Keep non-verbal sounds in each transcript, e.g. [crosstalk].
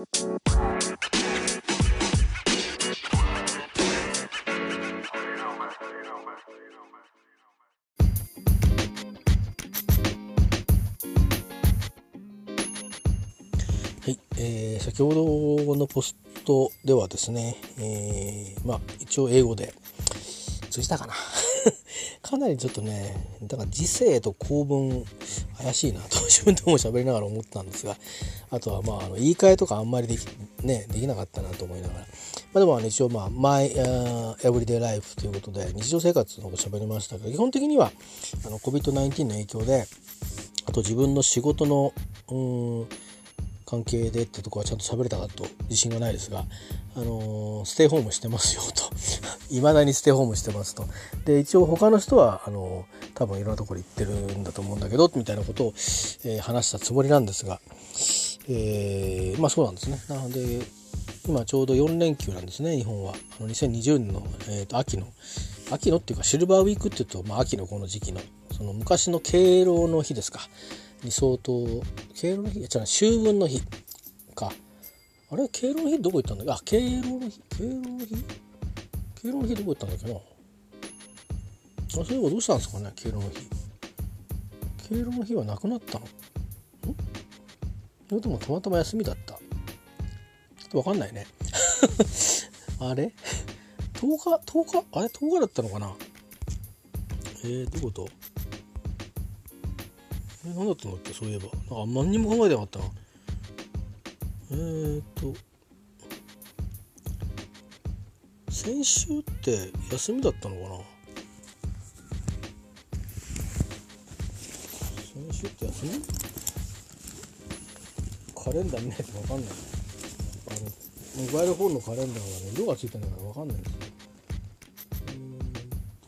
はい、えー、先ほどのポストではですね、えー、まあ一応英語で通じたかな。かなりちょっとねだから時世と構文怪しいなと [laughs] 自分でも喋りながら思ったんですがあとはまああの言い換えとかあんまりでき,、ね、できなかったなと思いながら、まあ、でもあの一応まあ「My、uh, Everyday Life」ということで日常生活のこと喋りましたけど基本的にはあの COVID-19 の影響であと自分の仕事のうん関係でってとこはちゃんと喋れたかと自信がないですが、あのー、ステイホームしてますよと。[laughs] いまだにステイホームしてますと。で一応他の人はあのー、多分いろんなところ行ってるんだと思うんだけどみたいなことを、えー、話したつもりなんですが、えまあそうなんですね。なので今ちょうど4連休なんですね日本は。あの2020年の、えーと、秋の。秋のっていうかシルバーウィークっていうと、まあ、秋のこの時期の。その昔の敬老の日ですか。に相当敬老の日じゃあ秋分の日か。あれ敬老の日どこ行ったんだっけ？あ敬老の日敬老の日？敬老の日どこ行ったんだっけな？あそういえばどうしたんですかね敬老の日。敬老の日はなくなったの？ん？それともたまたま休みだった？ちょっとわかんないね。[laughs] あれ ?10 日 ?10 日？あれ ?10 日だったのかな？えー、どういうこと？え何だったんだっけそういえば。なんか何にも考えてなかったな。えー、っと先週って休みだったのかな？先週って休み？カレンダー見ないと分かんない。あのモバイルフォンのカレンダーがね色がついてないから分かんないんですよ。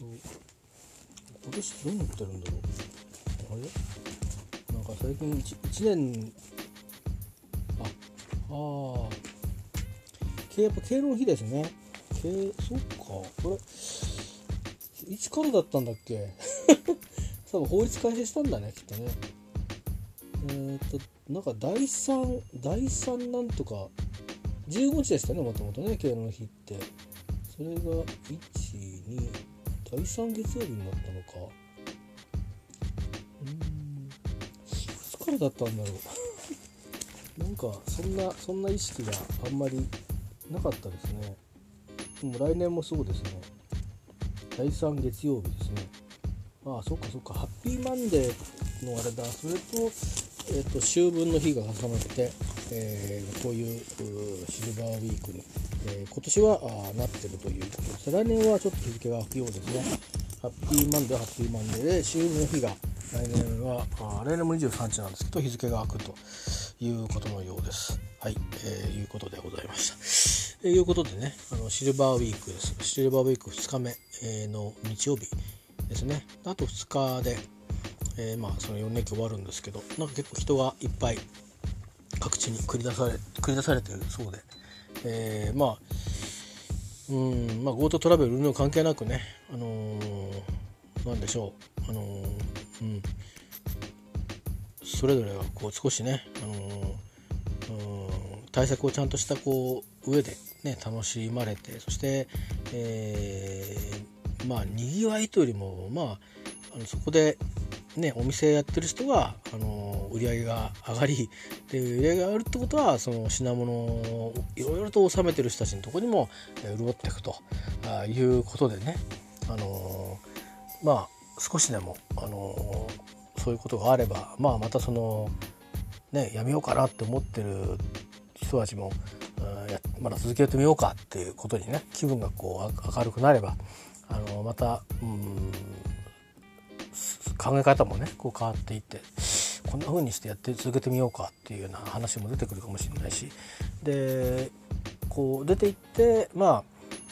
えー、っと今年どうなってるんだろう。あれ？んか最近 1, 1年ああやっぱ敬老の日ですね。けそっか。これいつからだったんだっけ？[laughs] 多分法律改正したんだねきっとね。えー、っとなんか第3第3なんとか15日でしたねもともとね敬老の日って。それが12第3月曜日になったのか。うん。からだったんだろう。なんかそんなそんな意識があんまりなかったですね。でも来年もそうですね。第3月曜日ですね。ああそっかそっか。ハッピーマンデーのあれだ。それと,、えーと、秋分の日が重なって、えー、こういうシルバーウィークに、えー、今年はあなってるという。ことで来年はちょっと日付が空くようですね。ハッピーマンデーハッピーマンデーで秋分の日が来年はあ来年も23日なんですけど日付が空くということのようです。はい、えー、いうことでございました。と、えー、いうことでねあのシルバーウィークですシルバーウィーク2日目、えー、の日曜日ですねあと2日で、えー、まあその4連休終わるんですけどなんか結構人がいっぱい各地に繰り出され繰り出されてるそうで、えー、まあうんまあ GoTo トラベルの関係なくねあのー、なんでしょう。あのーうん、それぞれがこう少しね、あのー、対策をちゃんとしたこう上で、ね、楽しまれてそして、えー、まあにぎわいというよりも、まあ、あのそこで、ね、お店やってる人はあの売り上げが上がりで売り上げが上がるってことはその品物をいろいろと納めてる人たちのとこにも潤っていくということでねあのまあ少しでも、あのそういうことがあれば、まあ、またその、ね、やめようかなって思ってる人たちも、やまだ続けてみようかっていうことにね気分がこう明るくなれば、あのまた、うん、考え方もねこう変わっていってこんな風にしてやって続けてみようかっていうような話も出てくるかもしれないしでこう出ていってま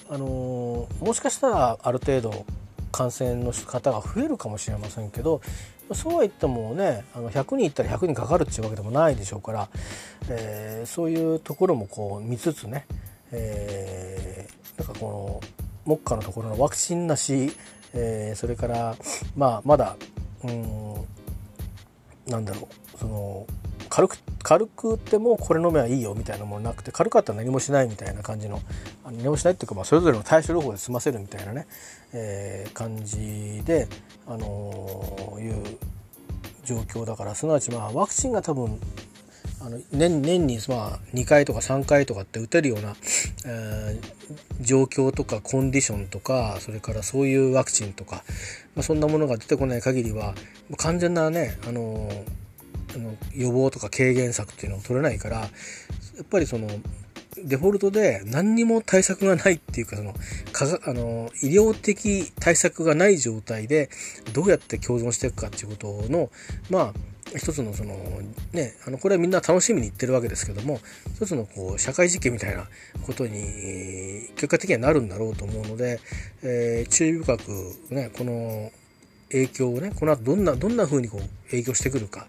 ああのもしかしたらある程度感染の方が増えるかもしれませんけどそうは言ってもねあの100人いったら100人かかるっていうわけでもないでしょうから、えー、そういうところもこう見つつね、えー、なんかこの目下のところのワクチンなし、えー、それからまあまだうんなんだろうその軽く軽くてもこれ飲めばいいよみたいなものなくて軽かったら何もしないみたいな感じのあの何もしないっていうか、まあ、それぞれの対処療法で済ませるみたいなね、えー、感じで、あのー、いう状況だからすなわちまあワクチンが多分あの年年にまあ2回とか3回とかって打てるような、えー、状況とかコンディションとかそれからそういうワクチンとか、まあ、そんなものが出てこない限りは完全なね、あのあの予防とか軽減策っていうのを取れないからやっぱりそのデフォルトで何にも対策がないっていうかそのかがあの医療的対策がない状態でどうやって共存していくかっていうことのまあ一つのそのねあのこれはみんな楽しみに言ってるわけですけども一つのこう社会実験みたいなことに結果的にはなるんだろうと思うので、えー、注意深くねこの影響をねこの後どんなどんな風にこう影響してくるか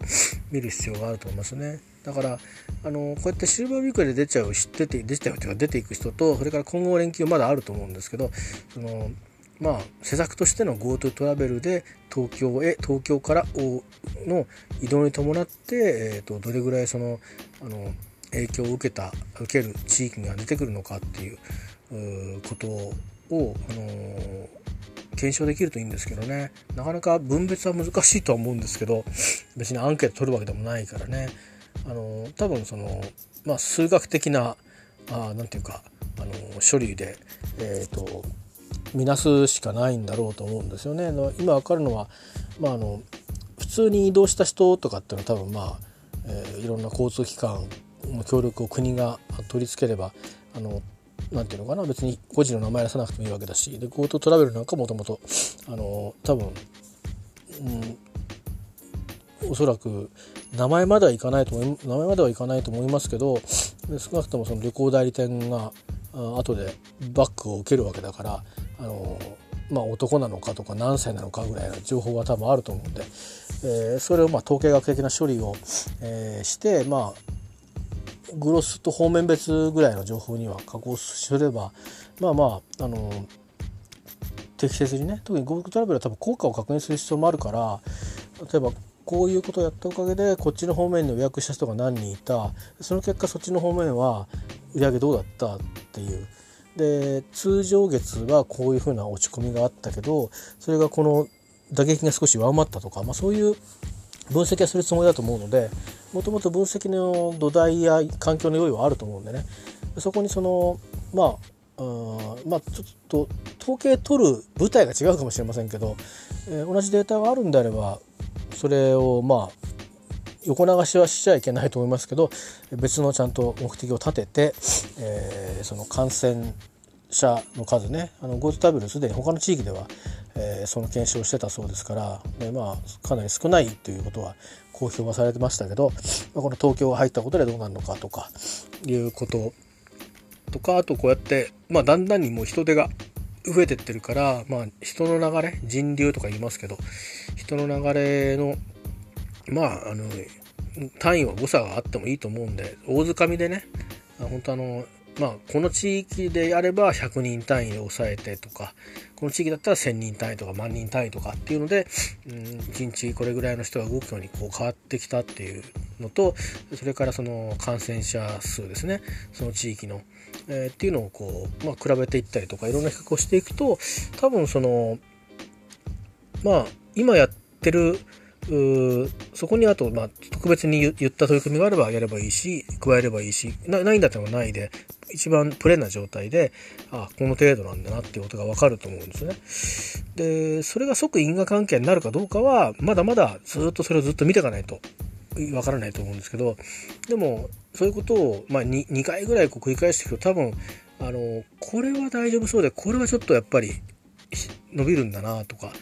見る必要があると思いますね。だからあのこうやってシルバーウィークで出ちゃう知ってて出ちゃうというか出ていく人とそれから今後連休まだあると思うんですけどそのまあ施策としての GoTo トラベルで東京へ東京からの移動に伴って、えーと、どれぐらいそのあの影響を受けた受ける地域が出てくるのかっていうことを、あの検証できるといいんですけどね。なかなか分別は難しいとは思うんですけど別にアンケート取るわけでもないからね。あの多分その、まあ、数学的なあなんていうかあの処理で、えーと見なすしかないんだろうと思うんですよね。今わかるのは、まあ、あの普通に移動した人とかっていうのは多分まあ、えー、いろんな交通機関の協力を国が取り付ければあのなんていうのかな別に個人の名前出さなくてもいいわけだしで GoTo トラベルなんかもともと多分、うん、おそらく名前まではいかないと思い名前まではいかないと思いますけど少なくともその旅行代理店が後でバックを受けるわけだからあのまあ、男なのかとか何歳なのかぐらいの情報は多分あると思うんで、えー、それをまあ統計学的な処理を、えー、してまあグロスと方面別ぐらいの情報には加工すればまあまああの適切にね特に GoTo トラベルは多分効果を確認する必要もあるから例えばこういうことをやったおかげでこっちの方面に予約した人が何人いた。その結果そっちの方面は売り上げどうだったっていう。で通常月はこういうふうな落ち込みがあったけどそれがこの打撃が少し上回ったとか、まあ、そういう分析はするつもりだと思うのでもともと分析の土台や環境の用意はあると思うんでね。そこにそのまあまあちょっと統計取る舞台が違うかもしれませんけど、えー、同じデータがあるんであればそれをまあ横流しはしちゃいけないと思いますけど別のちゃんと目的を立てて、えー、その感染者の数ねあの GoTo タブルすでに他の地域では、えー、その検証してたそうですからで、まあ、かなり少ないということは公表はされてましたけど、まあ、この東京が入ったことでどうなるのかとかいうこととかあとこうやって、まあ、だんだんにもう人手が増えてってるから、まあ、人の流れ人流とか言いますけど人の流れのまああの単位は誤差があってもいいと思うんで大掴みでね本当あのまあこの地域でやれば100人単位で抑えてとかこの地域だったら1000人単位とか万人単位とかっていうので、うん、1日これぐらいの人が動くようにこう変わってきたっていうのとそれからその感染者数ですね。その地域の、えー、っていうのをこう、まあ、比べていったりとかいろんな比較をしていくと多分そのまあ今やってるそこにあと、まあ、特別に言った取り組みがあればやればいいし、加えればいいし、なないんだったらないで、一番プレーな状態で、あこの程度なんだなっていうことがわかると思うんですね。で、それが即因果関係になるかどうかは、まだまだずっとそれをずっと見ていかないとわからないと思うんですけど、でも、そういうことを、まあ2、2回ぐらいこう繰り返していくと多分、あの、これは大丈夫そうで、これはちょっとやっぱり伸びるんだなとか、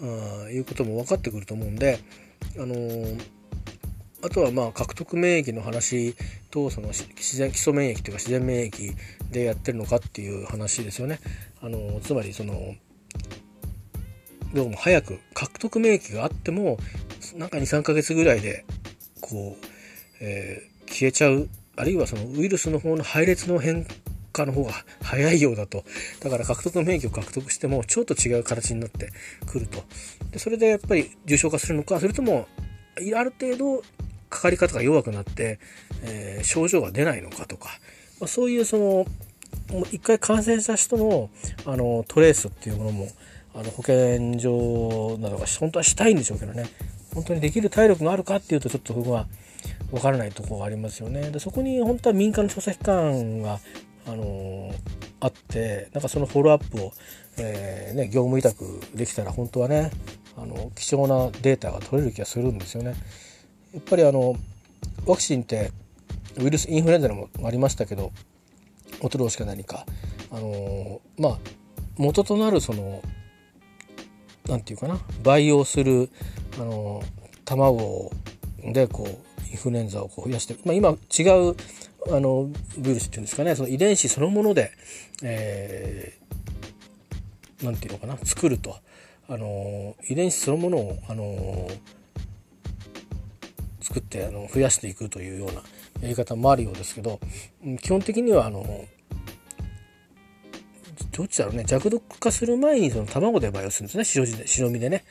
あいうことも分かってくると思うんで、あのー、あとはまあ獲得免疫の話とその自然基礎免疫というか自然免疫でやってるのかっていう話ですよね。あのー、つまりそのどうも早く獲得免疫があってもなんか23ヶ月ぐらいでこう、えー、消えちゃうあるいはそのウイルスの方の配列の変化の方が早いようだと。だから獲得の免疫を獲得してもちょっと違う形になってくると。でそれでやっぱり重症化するのか、それとも、ある程度かかり方が弱くなって、えー、症状が出ないのかとか、まあ、そういうその一回感染した人のあのトレースっていうものもあの保健所などが本当はしたいんでしょうけどね本当にできる体力があるかっていうとちょっと僕は分からないところがありますよね。でそこに本当は民間の調査機関があのあってなんかそのフォローアップを、えー、ね、業務委託できたら本当はねあの貴重なデータが取れる気がするんですよね。やっぱりあのワクチンってウイルスインフルエンザでもありましたけどおとろしか何かあのまあ元となるその何て言うかな培養するあの卵でこうインフルエンザをこう増やして、まあ、今違うあのウイルスっていうんですかねその遺伝子そのもので、えー、なんていうのかな作ると。あの遺伝子そのものをあの作ってあの増やしていくというようなやり方もあるようですけど基本的にはあのどっちだろうね弱毒化する前にその卵で培養するんですね白白身でね。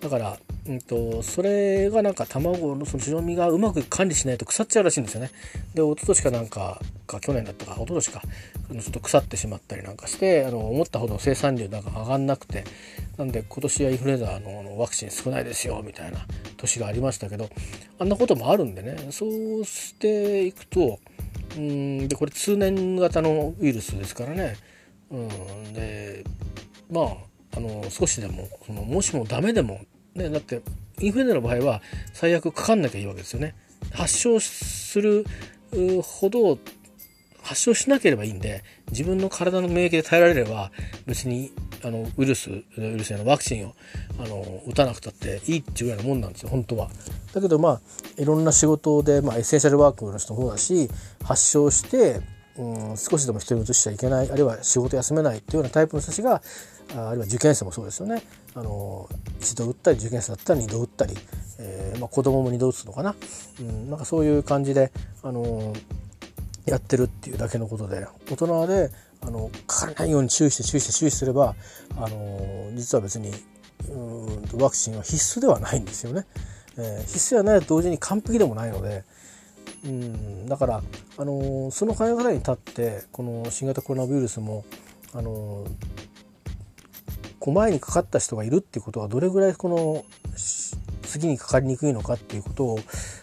だから、うんと、それがなんか卵のその白身がうまく管理しないと腐っちゃうらしいんですよね。で、一昨年かなんか、か去年だったか、一昨年か、ちょっと腐ってしまったりなんかして、あの思ったほど生産量なんか上がんなくて、なんで今年はインフルエンザのワクチン少ないですよ、みたいな年がありましたけど、あんなこともあるんでね、そうしていくと、うんで、これ通年型のウイルスですからね、うん、で、まあ、あの少しでもそのもしもダメでもね、だってインフルエンザの場合は最悪かかんなきゃいいわけですよね。発症するほど発症しなければいいんで自分の体の免疫で耐えられれば別にあのウイルスウイルスやのワクチンをあの打たなくたっていいっていうようなもんなんですよ本当は。だけどまあいろんな仕事で、まあ、エッセンシャルワークの人もそうだし発症して、うん、少しでも人に移しちゃいけないあるいは仕事休めないっていうようなタイプの人たちがあるいは受験生もそうですよねあの一度打ったり受験生だったら二度打ったり、えーまあ、子供も二度打つのかな,、うん、なんかそういう感じで、あのやってるっていうだけのことで大人であのかからないように注意して注意して注意すれば、あの実は別にうんワクチンは必須ではないんですよね。えー、必須ではないと同時に完璧でもないので。うんだから、あのその考え方に立ってこの新型コロナウイルスも、あの前にかかった人がいるっていうことはどれぐらいこの次にかかりにくいのかっていうことを、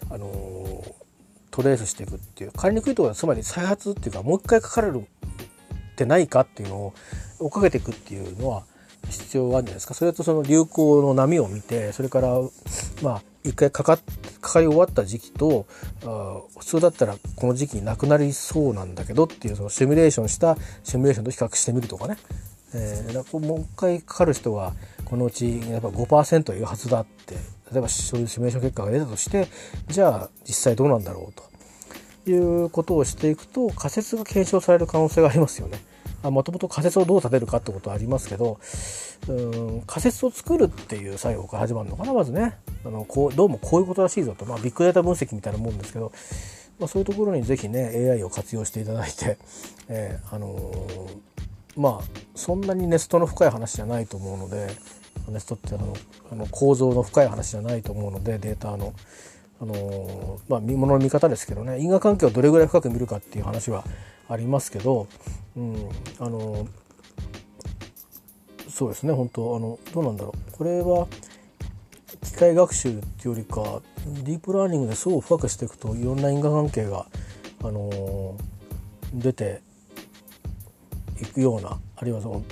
あのトレースしていくっていうかかりにくいところはつまり再発っていうかもう一回かかれるってないかっていうのを追っかけていくっていうのは必要があるんじゃないですかそれとその流行の波を見てそれからまあ一回かかかかり終わった時期とあ普通だったらこの時期になくなりそうなんだけどっていうそのシミュレーションしたシミュレーションと比較してみるとかね。えー、もう一回かかる人はこのうちやっぱ5%いるはずだって例えばそういうシミュレーション結果が出たとしてじゃあ実際どうなんだろうと。いうことをしていくと仮説が検証される可能性がありますよね。もともと仮説をどう立てるかってことはありますけどうん仮説を作るっていう作業が始まるのかなまずね。あのこうどうもこういうことらしいぞと、まあ、ビッグデータ分析みたいなもんですけど、まあ、そういうところに是非ね AI を活用していただいて、えー、あのーまあそんなにネストの深い話じゃないと思うのでネストってあのあの構造の深い話じゃないと思うのでデータの。あのまあ、見物の見方ですけどね因果関係をどれぐらい深く見るかっていう話はありますけど、うん、あのそうですね本当あのどうなんだろうこれは機械学習っていうよりかディープラーニングですごく深くしていくといろんな因果関係が、あの出ていくようなあるいはその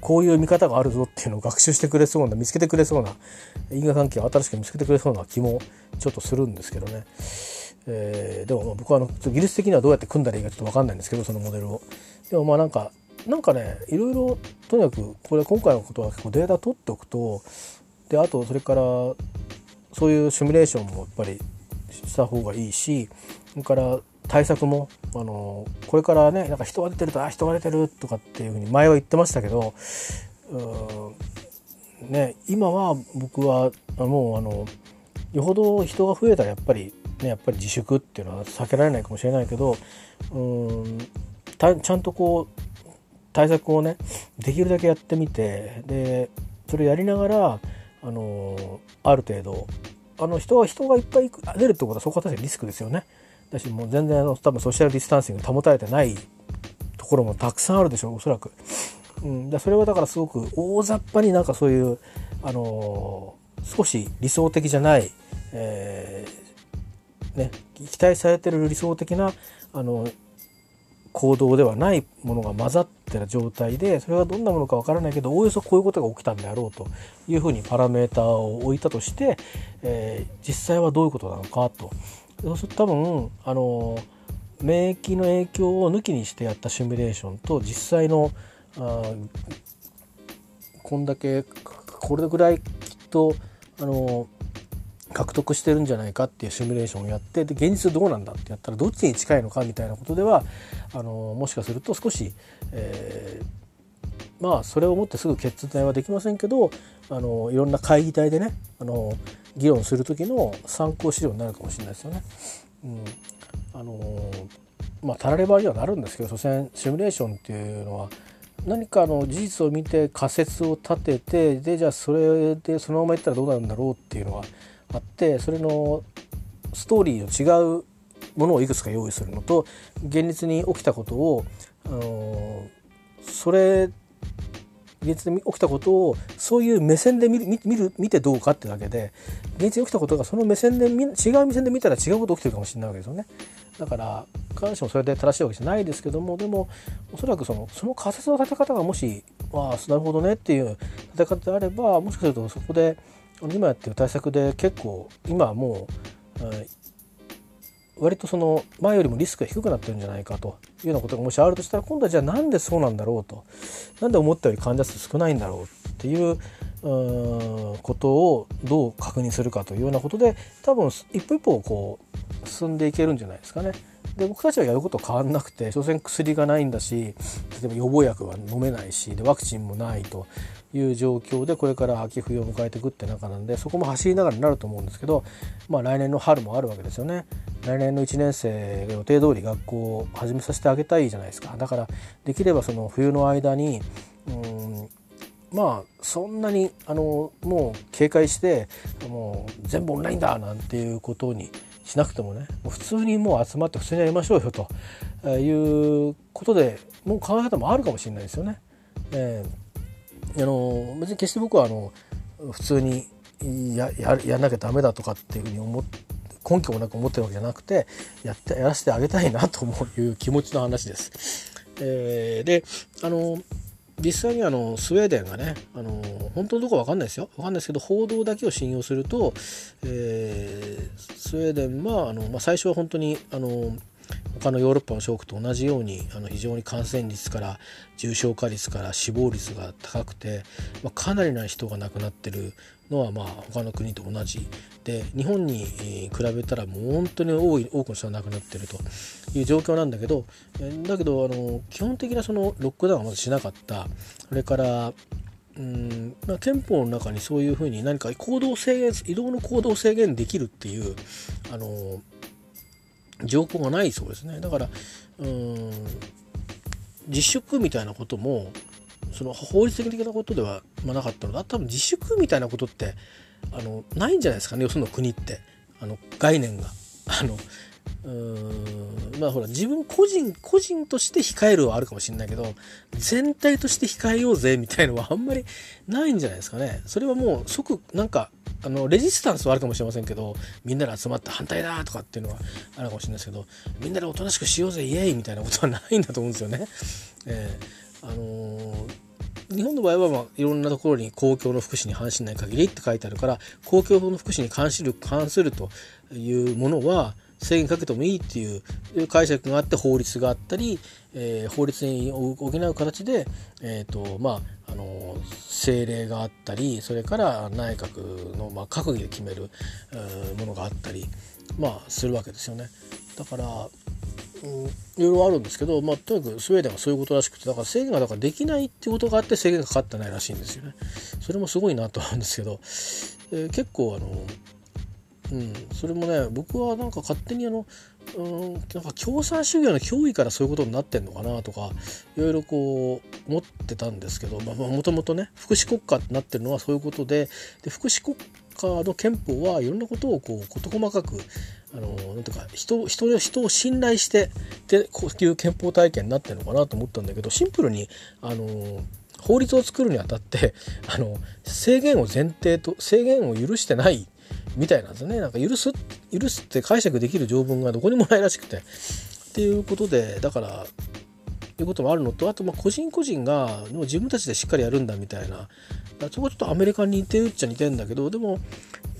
こういう見方があるぞっていうのを学習してくれそうな見つけてくれそうな因果関係を新しく見つけてくれそうな気もちょっとするんですけどね。えー、でも僕はあの技術的にはどうやって組んだらいいかちょっと分かんないんですけどそのモデルを。でもまあなんかなんかねいろいろとにかくこれ今回のことは結構データ取っておくとであとそれからそういうシミュレーションもやっぱりした方がいいしそれから対策もあのこれからねなんか人が出てるとあ人が出てるとかっていうふうに前は言ってましたけどね今は僕はもうあのよほど人が増えたらやっぱりねやっぱり自粛っていうのは避けられないかもしれないけどうんちゃんとこう対策をねできるだけやってみてでそれやりながらあのある程度あの人が人がいっぱい出るってことはそこは確かにリスクですよね。だしもう全然あの多分ソーシャルディスタンシング保たれてないところもたくさんあるでしょうおそらく。うん、だそれはだからすごく大雑把になんかそういう、あのー、少し理想的じゃない、えー、ね、期待されてる理想的な、あの行動ではないものが混ざってる状態でそれがどんなものかわからないけどおおよそこういうことが起きたんであろうというふうにパラメーターを置いたとして、えー、実際はどういうことなのかとそうすると多分あの免疫の影響を抜きにしてやったシミュレーションと実際のあこんだけこれぐらいきっとあの獲得してるんじゃないかっていうシミュレーションをやってで現実どうなんだってやったらどっちに近いのかみたいなことではあのもしかすると少し、えー、まあそれをもってすぐ決断はできませんけどあのいろんな会議体でねあの議論する時の参考資料になるかもしれないですよね。うん、あのまあたらればにはなるんですけど所詮シミュレーションっていうのは何かの事実を見て仮説を立ててでじゃあそれでそのままいったらどうなるんだろうっていうのはあってそれのストーリーの違うものをいくつか用意するのと現実に起きたことを、あのそれ現実に起きたことをそういう目線で見る見る見てどうかってだけで現実に起きたことがその目線で違う目線で見たら違うこと起きてるかもしれないわけですよね。だから必ずしもそれで正しいわけじゃないですけどもでもおそらくそのその仮説の立て方がもしああなるほどねっていう立て方であればもしかするとそこで今やってる対策で結構今はもう、割とその前よりもリスクが低くなってるんじゃないかというようなことがもしあるとしたら今度はじゃあなんでそうなんだろうとなんで思ったより患者数少ないんだろうっていうことをどう確認するかというようなことで多分一歩一歩こう進んでいけるんじゃないですかね。で僕たちはやること変わんなくて所詮薬がないんだし例えば予防薬は飲めないしでワクチンもないという状況でこれから秋冬を迎えていくって中なんでそこも走りながらになると思うんですけど、まあ、来年の春もあるわけですよね。来年の1年生が予定通り学校を始めさせてあげたいじゃないですかだからできればその冬の間にうんまあそんなにあのもう警戒してもう全部オンラインだなんていうことにしなくてもねもう普通にもう集まって普通にやりましょうよということでもう考え方もあるかもしれないですよね。えーあの別に決して僕はあの普通にやややんなきゃダメだとかっていうふうに思って根拠もなく思ってるわけじゃなくてやってやらせてあげたいなと思ういう気持ちの話です。えー、であの実際にあのスウェーデンがねあの本当のとこ分かんないですよ。分かんないですけど報道だけを信用すると、えー、スウェーデンはあの、まあ、最初は本当にあの他のヨーロッパの諸国と同じようにあの非常に感染率から重症化率から死亡率が高くて、まあ、かなりな人が亡くなってるのはまあ他の国と同じで日本に比べたらもう本当に多い多くの人が亡くなってるという状況なんだけどだけどあの基本的なそのロックダウンはまずしなかった。それからうんまあ、憲法の中にそういうふうに何か行動制限移動の行動制限できるっていうあの条項がないそうですね。だからうん自粛みたいなこともその法律的なことではなかったので多分自粛みたいなことってあのないんじゃないですかねよその国ってあの概念が。あのうんまあほら自分個人個人として控えるはあるかもしれないけど全体として控えようぜみたいのはあんまりないんじゃないですかねそれはもう即なんかあのレジスタンスはあるかもしれませんけどみんなで集まって反対だとかっていうのはあるかもしれないですけどみんなでおとなしくしようぜイエイみたいなことはないんだと思うんですよね。えー、あのー、日本の場合は、まあ、いろんなところに公共の福祉に反しない限りって書いてあるから公共の福祉に関する関するというものは制限かけてもいいっていう解釈があって法律があったり、えー、法律に補う形で、えーとまあ、あの政令があったりそれから内閣の、まあ、閣議で決めるものがあったり、まあ、するわけですよね。だからうん、いろいろあるんですけど、まあ、とにかくスウェーデンはそういうことらしくてだから制限がだからできないってことがあって制限がかかってないらしいんですよね。それもすごいなと思うんですけど、えー、結構あのうん、それもね僕はなんか勝手にあの、うん、なんか共産主義の脅威からそういうことになってんのかなとかいろいろこう思ってたんですけどもともとね福祉国家ってなってるのはそういうことでで福祉国家カの憲法はいろんなことをこう事細かくあのなんていうか人人人を信頼してでこういう憲法体験になってるのかなと思ったんだけどシンプルにあの法律を作るにあたって [laughs] あの制限を前提と制限を許してないみたいなんですね。なんか許す許すって解釈できる条文がどこにもないらしくて。っていうことでだからいうこともあるのとあとま個人個人がもう自分たちでしっかりやるんだみたいな。そこちょっとアメリカに似てるっちゃ似てるんだけどでも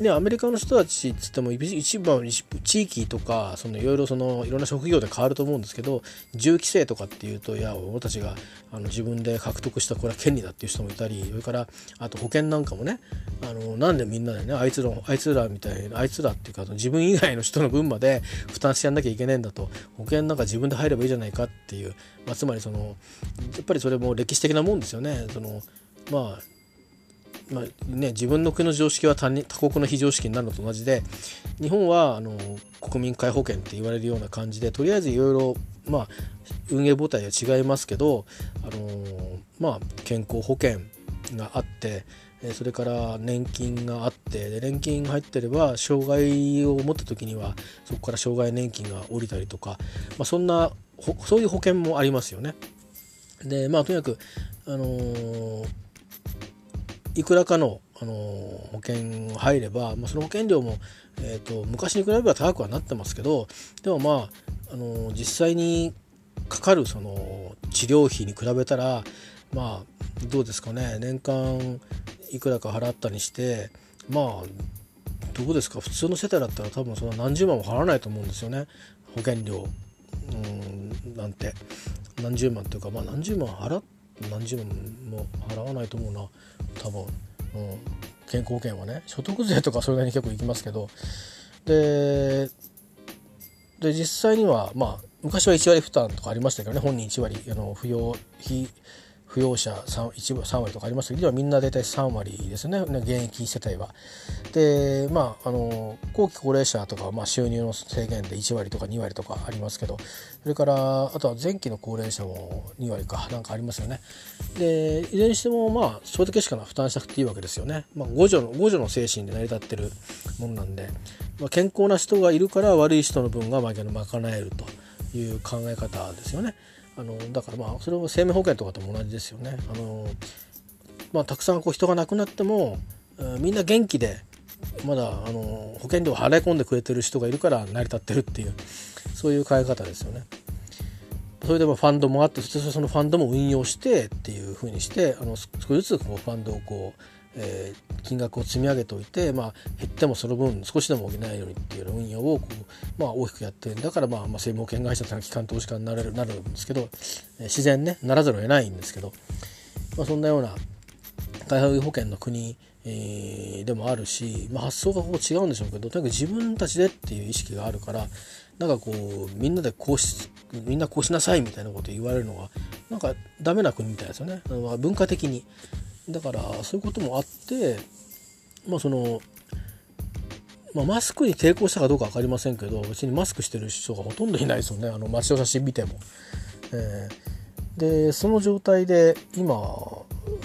ねアメリカの人たちっつっても一番地域とかそのいろいろそのいろんな職業で変わると思うんですけど銃規制とかっていうといや俺たちがあの自分で獲得したこれは権利だっていう人もいたりそれからあと保険なんかもねあのなんでみんなでねあいつらあいつらみたいなあいつらっていうか自分以外の人の分まで負担してやんなきゃいけないんだと保険なんか自分で入ればいいじゃないかっていう、まあ、つまりそのやっぱりそれも歴史的なもんですよね。そのまあまあね、自分の国の常識は他他国の非常識になるのと同じで日本はあの国民皆保険って言われるような感じでとりあえずいろいろま運営母体は違いますけどあのまあ健康保険があってそれから年金があってで年金が入ってれば障害を持った時にはそこから障害年金が下りたりとか、まあ、そんなそういう保険もありますよね。でまあとにかくあのー、いくらかの、あのー、保険入れば、まあ、その保険料も、えーと、昔に比べれば高くはなってますけどでもまあ、あのー、実際にかかるその治療費に比べたらまあどうですかね。年間いくらか払ったりしてまあどうですか。普通の世帯だったら多分その何十万も払わないと思うんですよね。保険料。うんなんて何十万っていうかまあ何十万払何十万も払わないと思うな。多分、うん、健康保険はね。所得税とかそれなりに結構いきますけど。でで実際にはまあ昔は1割負担とかありましたけどね。本人1割あの扶養費扶養者 3, 1 3割とかありますけどみんな大体3割ですね現役世帯は。でまああの後期高齢者とかまあ収入の制限で1割とか2割とかありますけどそれからあとは前期の高齢者も2割かなんかありますよね。でいずれにしてもまあそれだけしか負担しなくていいわけですよね。まあ、互助の互助の精神で成り立ってるものなんで、まあ、健康な人がいるから悪い人の分が賄えるという考え方ですよね。あのだからまあそれも生命保険とかとも同じですよね。あのまあ、たくさんこう人が亡くなってもみんな元気でまだあの保険料を払い込んでくれてる人がいるから成り立ってるっていうそういう考え方ですよね。それでもファンドもあってそしてそのファンドも運用してっていうふうにしてあの少しずつこうファンドをこうえー、金額を積み上げておいて、まあ、減ってもその分少しでも補えるようにっていう運用をこう、まあ、大きくやってるんだから、まあまあ、生命保険会社というのは機関投資家になれるなるんですけど、えー、自然ねならざるを得ないんですけど、まあ、そんなような開発保険の国、えー、でもあるし、まあ、発想がこう違うんでしょうけどとにかく自分たちでっていう意識があるからなんかこうみんなでこうしみんなこうしなさいみたいなこと言われるのがなんかダメな国みたいですよね文化的に。だからそういうこともあってまあその、まあ、マスクに抵抗したかどうか分かりませんけど別にマスクしてる人がほとんどいないですよね。あの街の写真見ても。えー、でその状態で今あ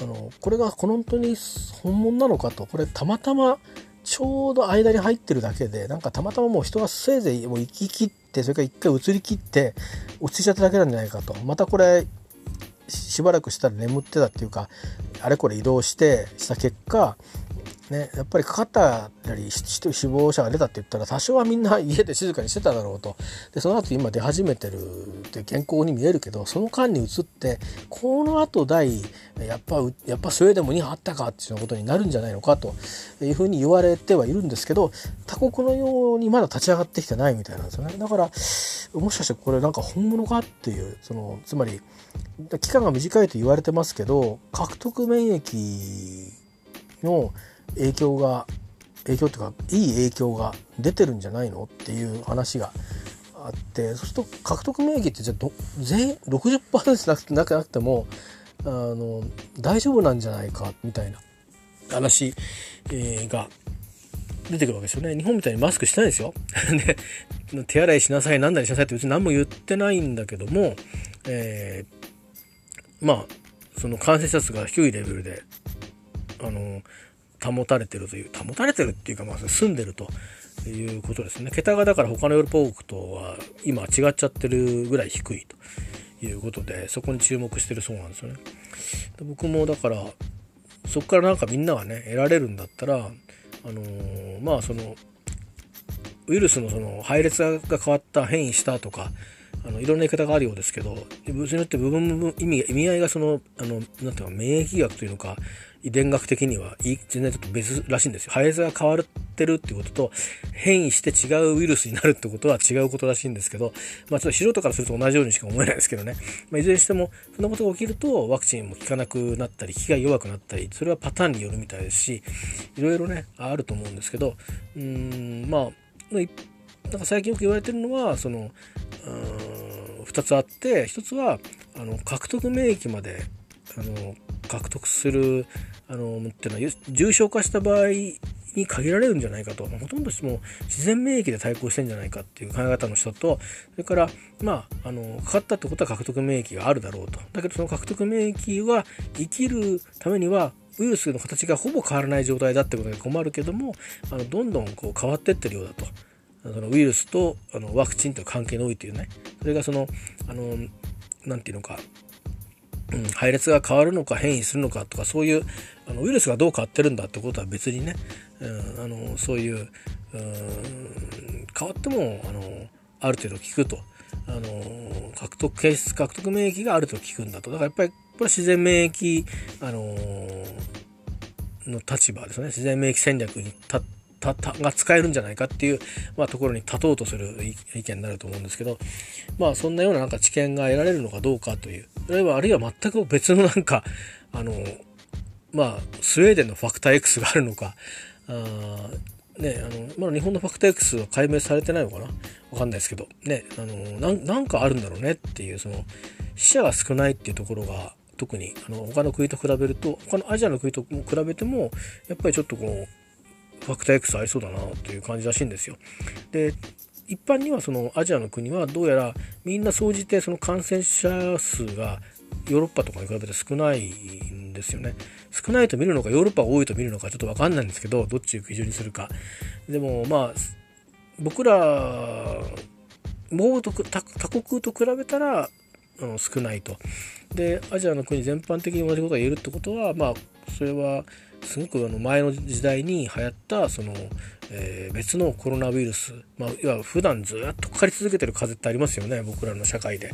のこれが本当に本物なのかと。これたまたまちょうど間に入ってるだけでなんかたまたまもう人がせいぜいもう行き切ってそれから一回移りきって落ちちゃっただけなんじゃないかと。またこれしばらくしたら眠ってたっていうかあれこれ移動してした結果ね、やっぱりかかったり死亡者が出たって言ったら多少はみんな家で静かにしてただろうと。でその後今出始めてるって健康に見えるけどその間に移ってこの後第やっぱやっぱスウェーデンも2波あったかっていうことになるんじゃないのかというふうに言われてはいるんですけど他国のようにまだ立ち上がってきてないみたいなんですよね。だからもしかしてこれなんか本物かっていうそのつまり期間が短いと言われてますけど獲得免疫の影響が影響っていうかいい影響が出てるんじゃないのっていう話があってそうすると獲得免疫ってじゃあ全員60%なくなくてもあの大丈夫なんじゃないかみたいな話、えー、が出てくるわけですよね。日本みたいにマスクしてないですよ。[laughs] で手洗いしなさい何なりしなさいって別に何も言ってないんだけども、えー、まあその感染者数が低いレベルであの保たれてるという保たれてるっていうか、まあ、住んでるということですね。桁がだから他のヨーロッパ国とは今違っちゃってるぐらい低いということでそこに注目してるそうなんですよね。で僕もだからそこからなんかみんながね得られるんだったらあのー、まあそのウイルスのその配列が変わった変異したとかあのいろんな言い方があるようですけど物によって部分部分意味意味合いがそのあのなんていうか免疫学というのか遺伝学的には全然ちょっと別らしいんですよ。配列が変わってるってことと変異して違うウイルスになるってことは違うことらしいんですけど、まあちょっと素人からすると同じようにしか思えないですけどね。まあ、いずれにしてもそんなことが起きるとワクチンも効かなくなったり、効きが弱くなったり、それはパターンによるみたいですし、いろいろね、あると思うんですけど、うーん、まあ、なんか最近よく言われてるのは、その、2つあって1つはあの獲得免疫まであの獲得するあのっていうのは重症化した場合に限られるんじゃないかと、ま、ほとんどもう自然免疫で対抗してんじゃないかっていう考え方の人とそれからまああのかかったってことは獲得免疫があるだろうとだけどその獲得免疫は生きるためにはウイルスの形がほぼ変わらない状態だってことが困るけどもあのどんどんこう変わってってるようだと。そのウイルスとあのワクチンという関係においていうねそれがそのあのなんていうのか、うん、配列が変わるのか変異するのかとかそういうあのウイルスがどう変わってるんだってことは別にね、うん、あのそういう、うん、変わってもあのある程度効くと。あの獲得形質獲得免疫がある程度効くんだとだからやっぱりこれは自然免疫、あのの立場ですね自然免疫戦略に立ってたたが使えるんじゃないかっていう、まあ、ところに立とうとする意見になると思うんですけど、まあ、そんなようななんか知見が得られるのかどうかというあるいはあるいは全く別のなんかあのまあスウェーデンのファクター X があるのかあねあのまだ日本のファクター X は解明されてないのかな？わかんないですけど。ねあのなんかあるんだろうねっていうその死者が少ないっていうところが特にあの他の国と比べると他のアジアの国と比べてもやっぱりちょっとこうファクター X ありそうだなという感じらしいんですよ。で一般にはそのアジアの国はどうやらみんな総じてその感染者数がヨーロッパとかに比べて少ないんですよね。少ないと見るのかヨーロッパが多いと見るのかちょっとわかんないんですけどどっちを基準にするか。でもまあ僕らもう他国と比べたらあの少ないと。でアジアの国全般的に同じことが言えるってことはまあそれはすごくあの前の時代に流行ったその、えー、別のコロナウイルス、まあ、いわ普段ずっとかかり続けてる風ってありますよね僕らの社会で。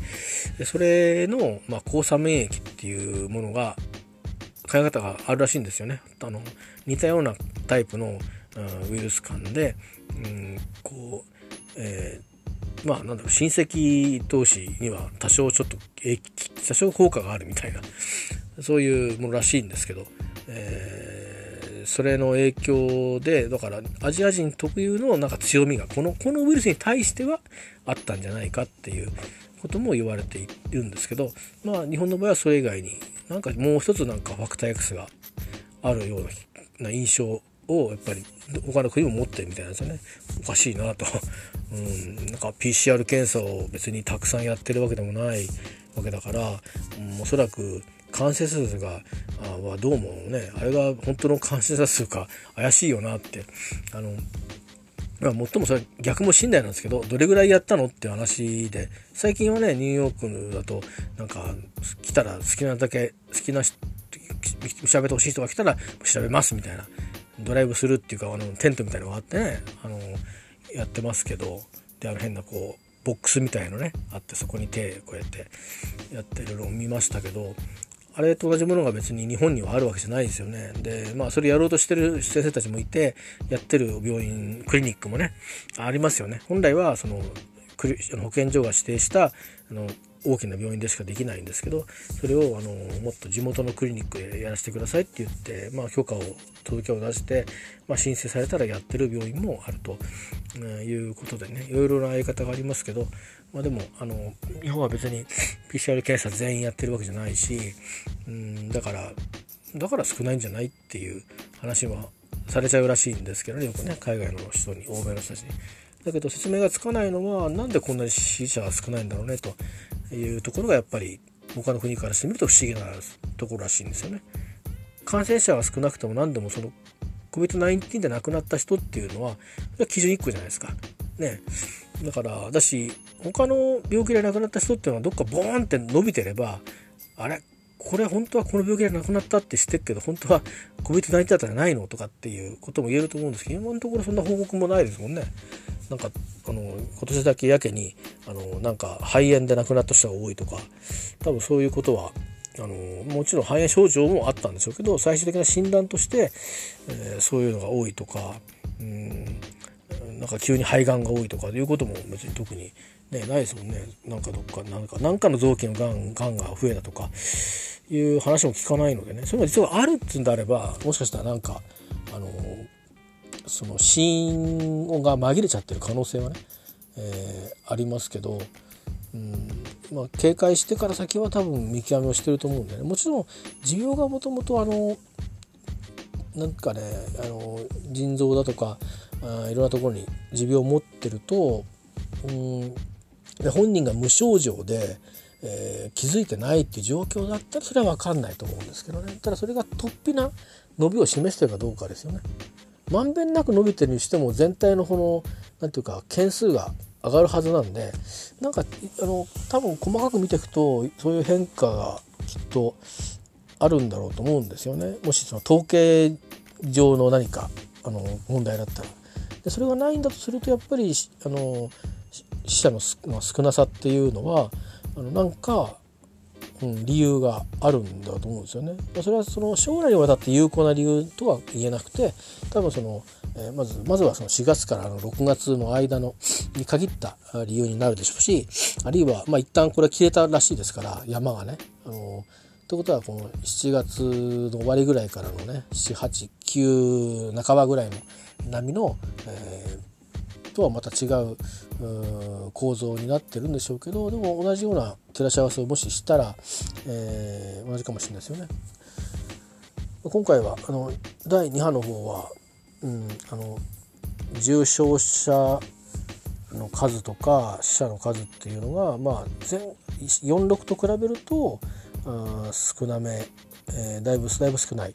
でそれの、まあ、交差免疫っていうものが考え方があるらしいんですよね。あの似たようなタイプの、うん、ウイルス間で、うん、こう、えー、まあなんだろう親戚同士には多少ちょっと多少効果があるみたいなそういうものらしいんですけど、えー、それの影響でだからアジア人特有のなんか強みがこのこのウイルスに対してはあったんじゃないかっていうことも言われているんですけどまあ日本の場合はそれ以外になんかもう一つなんかファクター X があるような印象をやっぱり他の国も持ってるみたいなんですよね。おかしいなと、うん、なんか PCR 検査を別にたくさんやってるわけでもないわけだから、うん、おそらく感染者数があはどうもねあれが本当の感染者数か怪しいよなってあのまあ、最もそれ逆も信頼なんですけどどれぐらいやったのって話で最近はねニューヨークだとなんか来たら好きなだけ好きな調べてほしい人が来たら調べますみたいなドライブするっていうかあのテントみたいのがあってねあのやってますけどであの変なこうボックスみたいのねあってそこに手こうやってやってるのを見ましたけどあれと同じものが別に日本にはあるわけじゃないですよね。で、まあそれやろうとしてる先生たちもいて、やってる病院、クリニックもね、ありますよね。本来はその、保健所が指定したあの大きな病院でしかできないんですけどそれをあのもっと地元のクリニックでやらせてくださいって言って、まあ、許可を届けを出して、まあ、申請されたらやってる病院もあると、いうことでねいろいろなやり方がありますけど、まあ、でもあの日本は別に PCR 検査全員やってるわけじゃないしうんだからだから少ないんじゃないっていう話はされちゃうらしいんですけどねよくね海外の人に欧米の人たちに。だけど説明がつかないのはなんでこんなに死者が少ないんだろうねというところがやっぱり他の国からしてみると不思議なところらしいんですよね。感染者は少なくても何でもその COVID-19 で亡くなった人っていうのは基準1個じゃないですか。ね。だからだし他の病気で亡くなった人っていうのはどっかボーンって伸びてればあれこれ本当はこの病気で亡くなったって知ってるけど本当は COVID-19 だったらないのとかっていうことも言えると思うんですけど今のところそんな報告もないですもんね。なんかあの今年だけやけにあのなんか肺炎で亡くなった人が多いとか多分そういうことはあのもちろん肺炎症状もあったんでしょうけど最終的な診断として、えー、そういうのが多いとかうんなんか急に肺がんが多いとかいうことも別に特に、ね、ないですもんね。なんかどっかなんか何かの臓器のがんがんが増えたとかいう話も聞かないのでね。それが実はあるっつうんであればもしかしたらなんかあのその死因が紛れちゃってる可能性はね、えー、ありますけど、うんまあ、警戒してから先は多分見極めをしてると思うんでね。もちろん持病がもともとあのなんかねあの腎臓だとかあいろんなところに持病を持ってると、うん、本人が無症状で、えー、気づいてないっていう状況だったらそれは分かんないと思うんですけどねただそれが突飛な伸びを示してるかどうかですよね。まんべんなく伸びてるにしても全体のこの何ていうか件数が上がるはずなんでなんかあの多分細かく見ていくとそういう変化がきっとあるんだろうと思うんですよねもしその統計上の何かあの問題だったら。でそれがないんだとするとやっぱりあの死者の少なさっていうのはあのなんかうん、理由があるんだと思うんですよね。それはその将来にわたって有効な理由とは言えなくて多分その、えー、まずまずはその4月からの6月の間のに限った理由になるでしょうしあるいはまあ一旦これは消えたらしいですから山がね。あのということはこの7月の終わりぐらいからのね789半ばぐらいの波の、えーとはまた違う構造になってるんでしょうけどでも同じような照らし合わせをもししたら、えー、同じかもしれないですよね。今回はあの第2波の方は、うん、あの重症者の数とか死者の数っていうのが、まあ、46と比べると少なめ、えー、だいぶだいぶ少ない、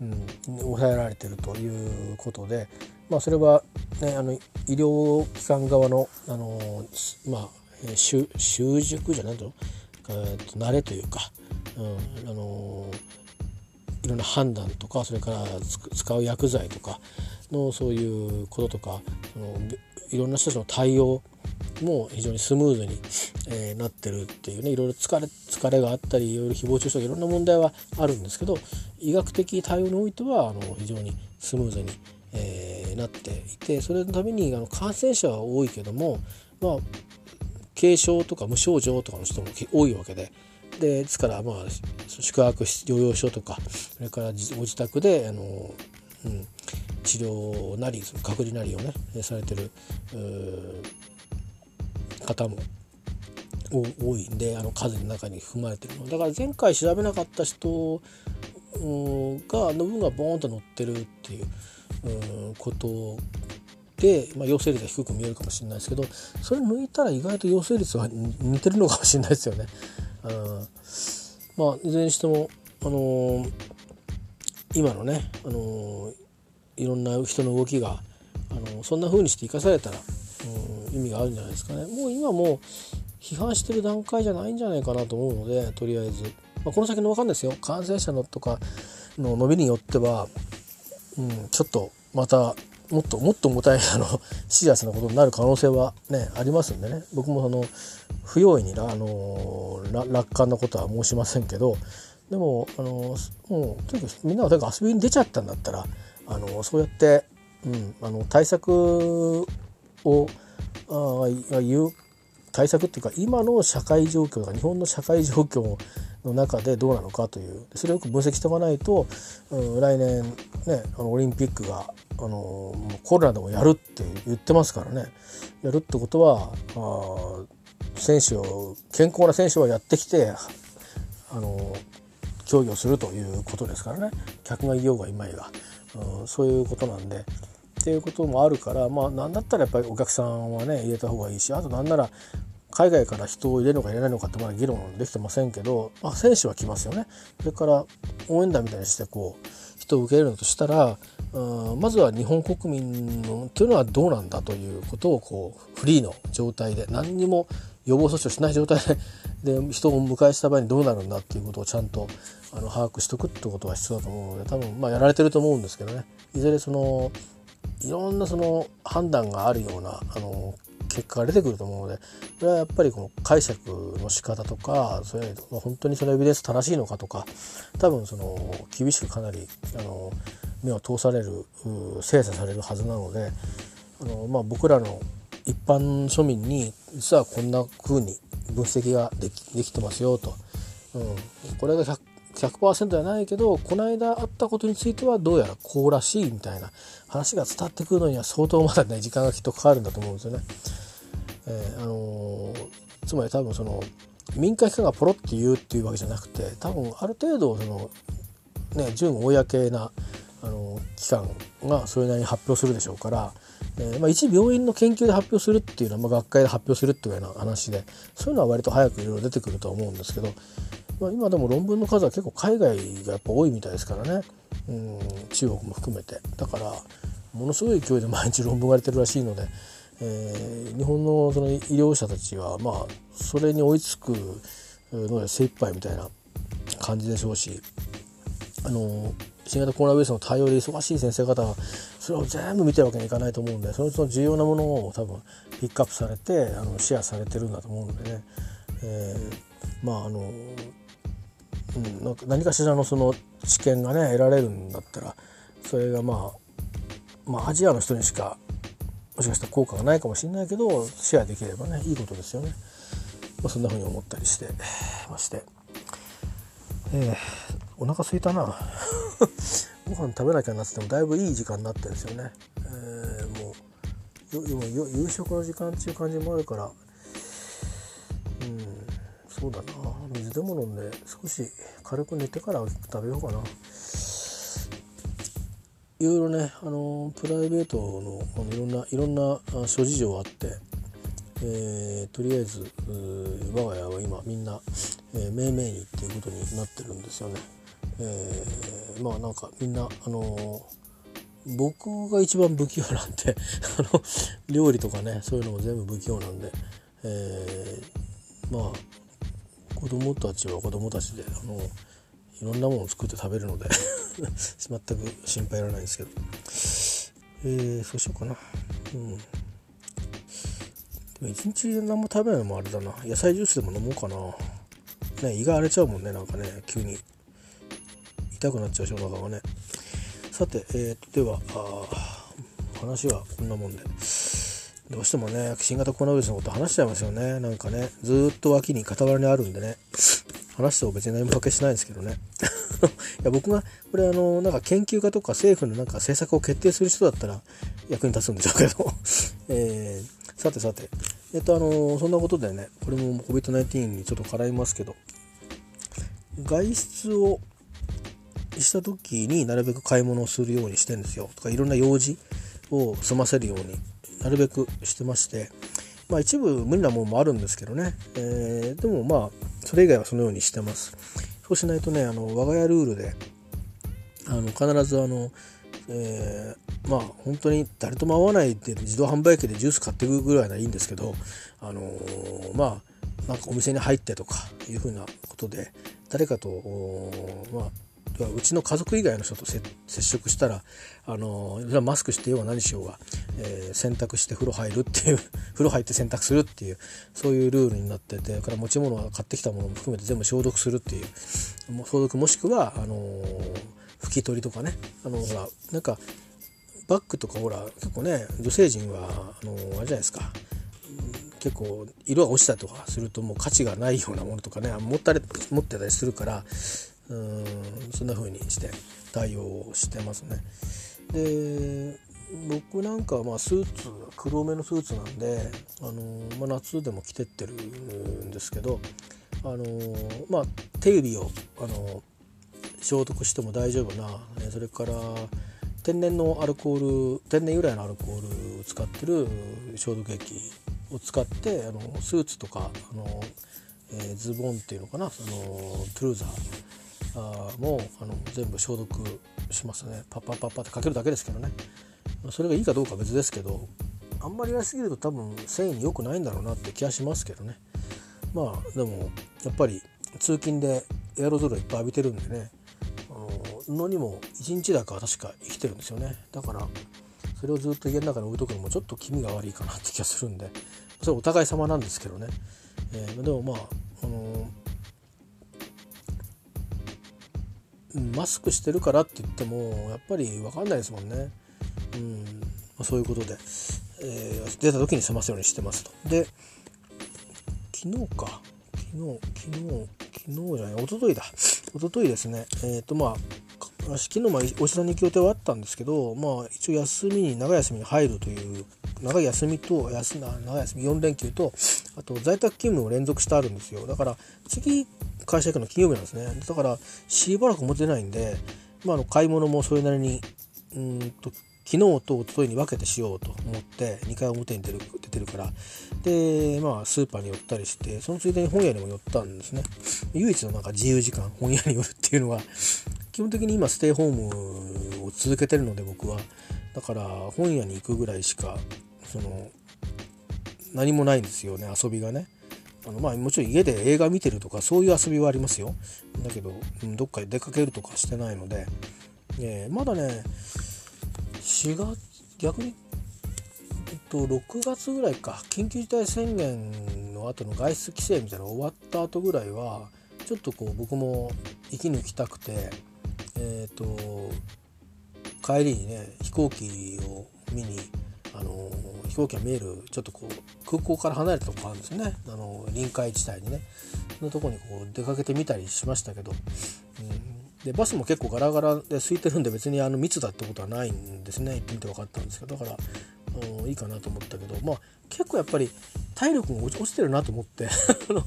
うん、抑えられてるということで、まあ、それは、ね、あの医療機関側のあの、まあ、習習熟じゃないと、えー、と慣れというか、うんあのいろんな判断とかそれから使う薬剤とかのそういうこととかそのいろんな人たちの対応も非常にスムーズに、えー、なってるっていうねいろいろ疲れ疲れがあったりいろいろ誹謗中傷いろんな問題はあるんですけど医学的対応においてはあの非常にスムーズに、えー、なっていてそれのためにあの感染者は多いけどもまあ軽症とか無症状とかの人も多いわけで。でですからまあ宿泊療養所とかそれからご自宅であの、うん、治療なり隔離なりをねされてる方も多いんであの数の中に含まれてるのだから前回調べなかった人がの分がボーンと乗ってるっていうことで、まあ、陽性率が低く見えるかもしれないですけどそれ抜いたら意外と陽性率は似てるのかもしれないですよね。うんまあいずれにしても、あのー、今のね、あのー、いろんな人の動きが、あの、そんな風にして生かされたら、うん、意味があるんじゃないですかね。もう今も批判してる段階じゃないんじゃないかなと思うのでとりあえず、まあ、この先の分かんないですよ。感染者のとかの伸びによっては、うん、ちょっとまたもっともっと重たいあの [laughs] シリアスなことになる可能性はねありますんでね。僕もあの不用意にあの楽観なことは申しませんけどでもあのもうとにかくみんながとにかく遊びに出ちゃったんだったらあのそうやって、うん、あの対策をあ言う対策っていうか今の社会状況が日本の社会状況の中でどうなのかというそれをよく分析しておかないと、うん、来年ねあのオリンピックがあのコロナでもやるって言ってますからね。やるってことはあ選手を健康な選手はやってきてあの競技をするということですからね。客がいようがいまいが、うん、そういうことなんで。っていうこともあるからまあ何だったらやっぱりお客さんはね入れた方がいいしあと何なら海外から人を入れるのか入れないのかってまだ議論できてませんけど、まあ、選手は来ますよねそれから応援団みたいにしてこう人を受け入れるのとしたらうんまずは日本国民のというのはどうなんだということをこうフリーの状態で何にも予防措置をしない状態で [laughs] で人を迎えした場合にどうなるんだっていうことをちゃんとあの把握しとくってことが必要だと思うので多分まあやられてると思うんですけどね。いずれそのいろんなその判断があるようなあの結果が出てくると思うのでこれはやっぱりこの解釈の仕方とかそれ本当にそのエビデンス正しいのかとか多分その厳しくかなりあの目を通される精査されるはずなのであの、まあ、僕らの一般庶民に実はこんな風に分析ができできてますよと、うん、これが 100%, 100じゃないけどこの間あったことについてはどうやらこうらしいみたいな話が伝わってくるのには相当まだね時間がきっとかかるんだと思うんですよね。えー、あのー、つまり多分その民間機関がポロって言うっていうわけじゃなくて多分ある程度そのね純公なあの機関がそれなりに発表するでしょうから、えーまあ、一病院の研究で発表するっていうのは、まあ、学会で発表するっていうような話でそういうのは割と早くいろいろ出てくるとは思うんですけど、まあ、今でも論文の数は結構海外がやっぱ多いみたいですからね。うん中国も含めて。だからものすごい勢いで毎日論文が出てるらしいので、えー、日本のその医療者たちはまあそれに追いつくので精一杯みたいな感じでしょうしあの新型コロナウイルスの対応で忙しい先生方はそれを全部見てるわけにいかないと思うんでそのうちの重要なものを多分ピックアップされてあのシェアされてるんだと思うのでね、えー、まああの、うん、なんか何かしらのその知見がね得られるんだったらそれがまあまあアジアの人にしかもしかしたら効果がないかもしれないけどシェアできればねいいことですよね。まあ、そんな風に思ったりしてまして。えー、お腹すいたな。ご飯食べなきゃなっててもだいぶいい時間になってるんですよね、えー、もう夕食の時間っていう感じもあるから。うんそうだな。水でも飲んで少し軽く寝てから食べようかな。いろいろね、あのプライベートのあのいろんないろんな諸事情あって、えー、とりあえず我が家は今みんな、えー、めいめいにっていうことになってるんですよね。えー、まあなんかみんなあのー、僕が一番不器用なんで [laughs] あの料理とかねそういうのも全部不器用なんで、えー、まあ子供たちは子供たちであのいろんなものを作って食べるので [laughs] 全く心配いらないんですけど。えー、そうしようかな。うん。でも一日で何も食べないのもあれだな。野菜ジュースでも飲もうかな。ね胃が荒れちゃうもんねなんかね急に。痛くなっちゃうしお腹がね。さて、えー、では話はこんなもんで。どうしてもね新型コロナウイルスのこと話しちゃいますよね。なんかねずっと脇に傍らにあるんでね。話しても別に何もかけしないんですけどね。[laughs] いや僕がこれあのなんか研究家とか政府のなんか政策を決定する人だったら役に立つんでしょうけど。[laughs] えー、さてさて。えっとあのそんなことでねこれも COVID-19 にちょっと絡みますけど。外出をした時になるべく買い物をするようにしてんですよ。とかいろんな用事を済ませるようになるべくしてまして。まあ一部無理なものもあるんですけどね、えー、でもまあそれ以外はそのようにしてます。そうしないとねあの我が家ルールであの必ずあの、えー、まあ本当に誰とも会わないで自動販売機でジュース買っていくぐらいならいいんですけどあのー、まあなんかお店に入ってとかいうふうなことで誰かとまあうちの家族以外の人と接触したらあのマスクしてようが何しようが、えー、洗濯して風呂入るっていう [laughs] 風呂入って洗濯するっていうそういうルールになっててから持ち物は買ってきたものも含めて全部消毒するっていう消毒もしくはあの拭き取りとかね。あのほらなんかバッグとかほら結構ね女性陣はあのあれじゃないですか。結構色が落ちたとかするともう価値がないようなものとかね持ったり持ってたりするからうんそんな風にして対応してますね。で僕なんかはまあスーツ黒めのスーツなんで、あのまあ、夏でも着てってるんですけど、あのまあ、手指を、あの消毒しても大丈夫なそれから天然のアルコール天然由来のアルコールを使ってる消毒液を使ってあのスーツとかあの、えー、ズボンっていうのかなそのトゥルーザーあもうあの全部消毒しますね。パッパッパッパってかけるだけですけどね。それがいいかどうか別ですけどあんまりやりすぎると多分繊維に良くないんだろうなって気がしますけどね。まあでもやっぱり通勤でエアロゾルをいっぱい浴びてるんでね。あの布にも1日だか確か生きてるんですよね。だからそれをずっと家の中に置いとくのもちょっと気味が悪いかなって気がするんで。それお互い様なんですけどね、えー、でもまあ、あのー、マスクしてるからって言ってもやっぱり分かんないですもんね。うんま、そういうことで、えー、出た時に済ますようにしてますと。で昨日か昨日昨日昨日じゃない一昨日だ一昨日ですねえっ、ー、とまあ昨日もお医者さんに行く予定はあったんですけどまあ一応休みに長休みに入るという長い休みと休長休み4連休とあと在宅勤務も連続してあるんですよ。だから次会社行くの金曜日なんですね。だからしばらく持てないんで、まあ、あの買い物もそれなりにうんと昨日と一昨日に分けてしようと思って2回表に出る出てるから。でまあスーパーに寄ったりしてそのついでに本屋にも寄ったんですね。唯一のなんか自由時間本屋に寄るっていうのは基本的に今ステイホームを続けてるので僕は。だから本屋に行くぐらいしかその何もないんですよね遊びがね。あのまあもちろん家で映画見てるとかそういう遊びはありますよ。だけど、うん、どっかに出かけるとかしてないので、えー、まだね4月逆に、えっと、6月ぐらいか。緊急事態宣言の後の外出規制みたいなの終わった後ぐらいはちょっとこう僕も息抜きたくてえっ、ー、と帰りにね飛行機を見にあの飛行機が見えるちょっとこう空港から離れたとこがあるんですよね。あの臨海地帯にね。そのとこにこう出かけてみたりしましたけど、うん、でバスも結構ガラガラで空いてるんで別にあの密だってことはないんですね。行ってみて分かったんですけど。だから、いいかなと思ったけど。まあ結構やっぱり体力が落ちてるなと思って。[laughs] あの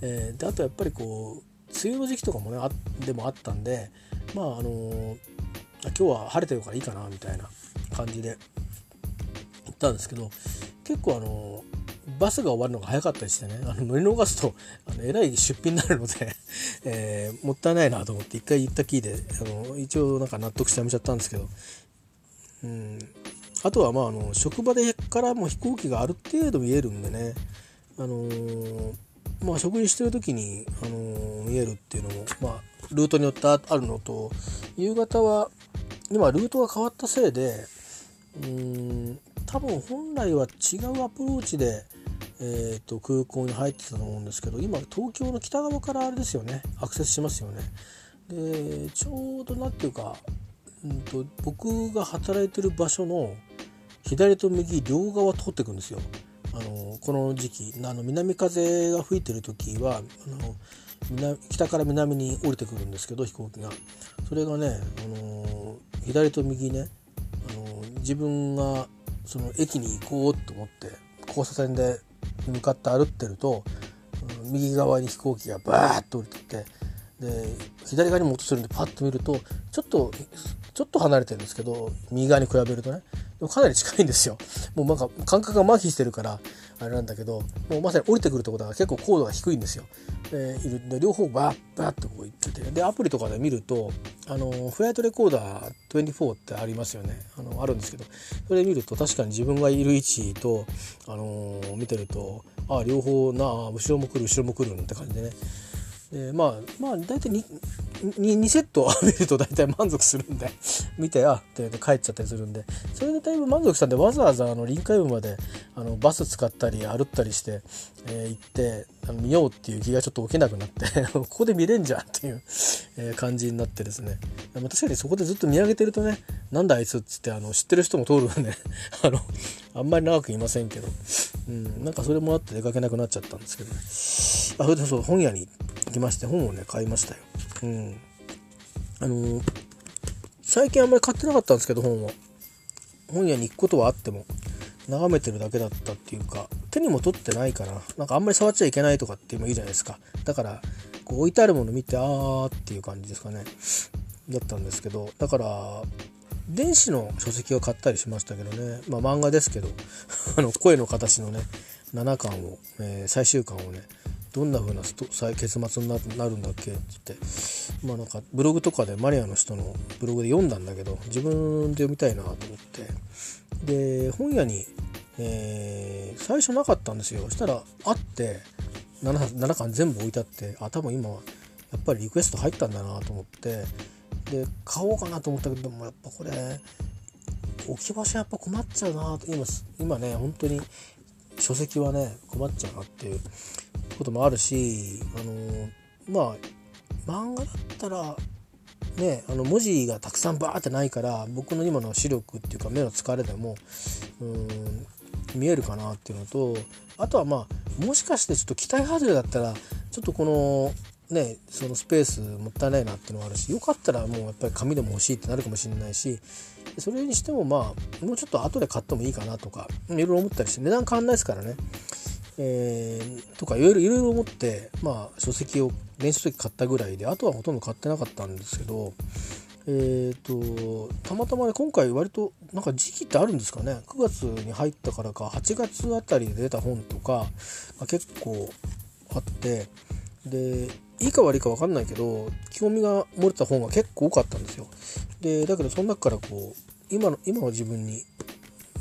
えー、であとやっぱりこう梅雨の時期とかもねあでもあったんでまああのー、今日は晴れてるからいいかなみたいな感じで行ったんですけど結構あのバスが終わるのが早かったりしてねあの乗り逃すとあのえらい出費になるので [laughs] えー、もったいないなと思って一回言ったきりであの一応なんか納得してやめちゃったんですけど、うん、あとはまああの職場でからも飛行機がある程度見えるんでねあのー、まあ食事してる時に、あのー、見えるっていうのもまあルートによってあるのと夕方は今ルートが変わったせいでうん多分本来は違うアプローチで、えーと、空港に入ってたと思うんですけど今東京の北側からあれですよねアクセスしますよね。でちょうど何ていうか、うんと、僕が働いてる場所の左と右両側通ってくんですよ。あのこの時期あの南風が吹いてる時はあの南北から南に降りてくるんですけど飛行機が。それがね、あの左と右ね、あの自分がその駅に行こうと思って交差点で向かって歩ってると右側に飛行機がバーッと降りてきてで左側にも落とするんでパッと見るとちょっとちょっと離れてるんですけど右側に比べるとねでもかなり近いんですよ。もうなんか感覚が麻痺してるからあれなんだけどもうまさに降りてくるところが結構高度が低いんですよ。でいるで両方バッバッとこう行っててでアプリとかで見るとあのフライトレコーダー24ってありますよね。あのあるんですけどそれ見ると確かに自分がいる位置と、あの見てるとああ両方なあ後ろも来る後ろも来るって感じでね。でまあまあ大体 2, 2, セット見ると大体満足するんで [laughs] 見てあって帰っちゃったりするんで。それでだいぶ満足したんでわざわざあの臨海部まであのバス使ったり歩ったりして、えー、行ってあの見ようっていう気がちょっと起きなくなって [laughs] ここで見れんじゃんっていう、え、感じになってですね。確かにそこでずっと見上げてるとねなんだあいつっつってあの知ってる人も通るんで [laughs] あのあんまり長くいませんけど、うん、なんかそれもあって出かけなくなっちゃったんですけど。ねあそれでそう本屋に行きまして本をね買いましたよ。うん、あのー、最近あんまり買ってなかったんですけど本を。本屋に行くことはあっても。眺めてるだけだったっていうか手にも取ってないからなんかあんまり触っちゃいけないとかっていうのもいいじゃないですか。だからこう置いてあるもの見てあーっていう感じですかね。だったんですけどだから電子の書籍を買ったりしましたけどね。まあ漫画ですけど [laughs] あの声の形のね7巻を、えー、最終巻をねどんな風な結末になるんだっけってってまあなんかブログとかでマリアの人のブログで読んだんだけど自分で読みたいなと思って。で本屋に、えー、最初なかったんですよ。そしたらあって 7, 7巻全部置いてあってあ多分今やっぱりリクエスト入ったんだなと思ってで買おうかなと思ったけどもやっぱこれ置き場所やっぱ困っちゃうなと今今ね本当に書籍はね困っちゃうなっていうこともあるしあのまあ漫画だったらねあの文字がたくさんバーってないから僕の今の視力っていうか目の疲れでもうん見えるかなっていうのとあとはまあもしかしてちょっと期待外れだったらちょっとこのねそのスペースもったいないなっていうのがあるしよかったらもうやっぱり紙でも欲しいってなるかもしれないしそれにしてもまあもうちょっと後で買ってもいいかなとかいろいろ思ったりして値段変わんないですからね。えー、とかいろいろ思ってまあ書籍を電子書籍買ったぐらいであとはほとんど買ってなかったんですけどえーと、たまたまね今回割となんか時期ってあるんですかね9月に入ったからか8月あたりで出た本とか結構あってでいいか悪いか分かんないけど興味が漏れた本が結構多かったんですよ。でだけどその中からこう今の今の自分に、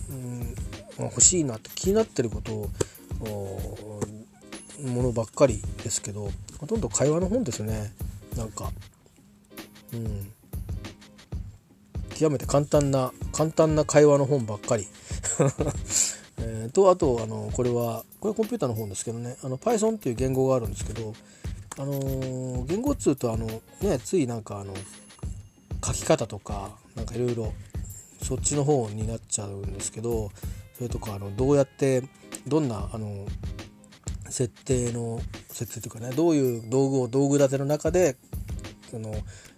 うんま、欲しいなって気になってることをものばっかりですけどほとんど会話の本ですね。なんかうん。極めて簡単な簡単な会話の本ばっかり。[laughs] えー、とあとあのこれはこれコンピューターの本ですけどね。あの Python っていう言語があるんですけどあのー、言語っつうとあのねついなんかあの書き方とかなんかいろいろそっちの方になっちゃうんですけどそれとかあのどうやってどんなあの設定の設定というかねどういう道具を道具立ての中でその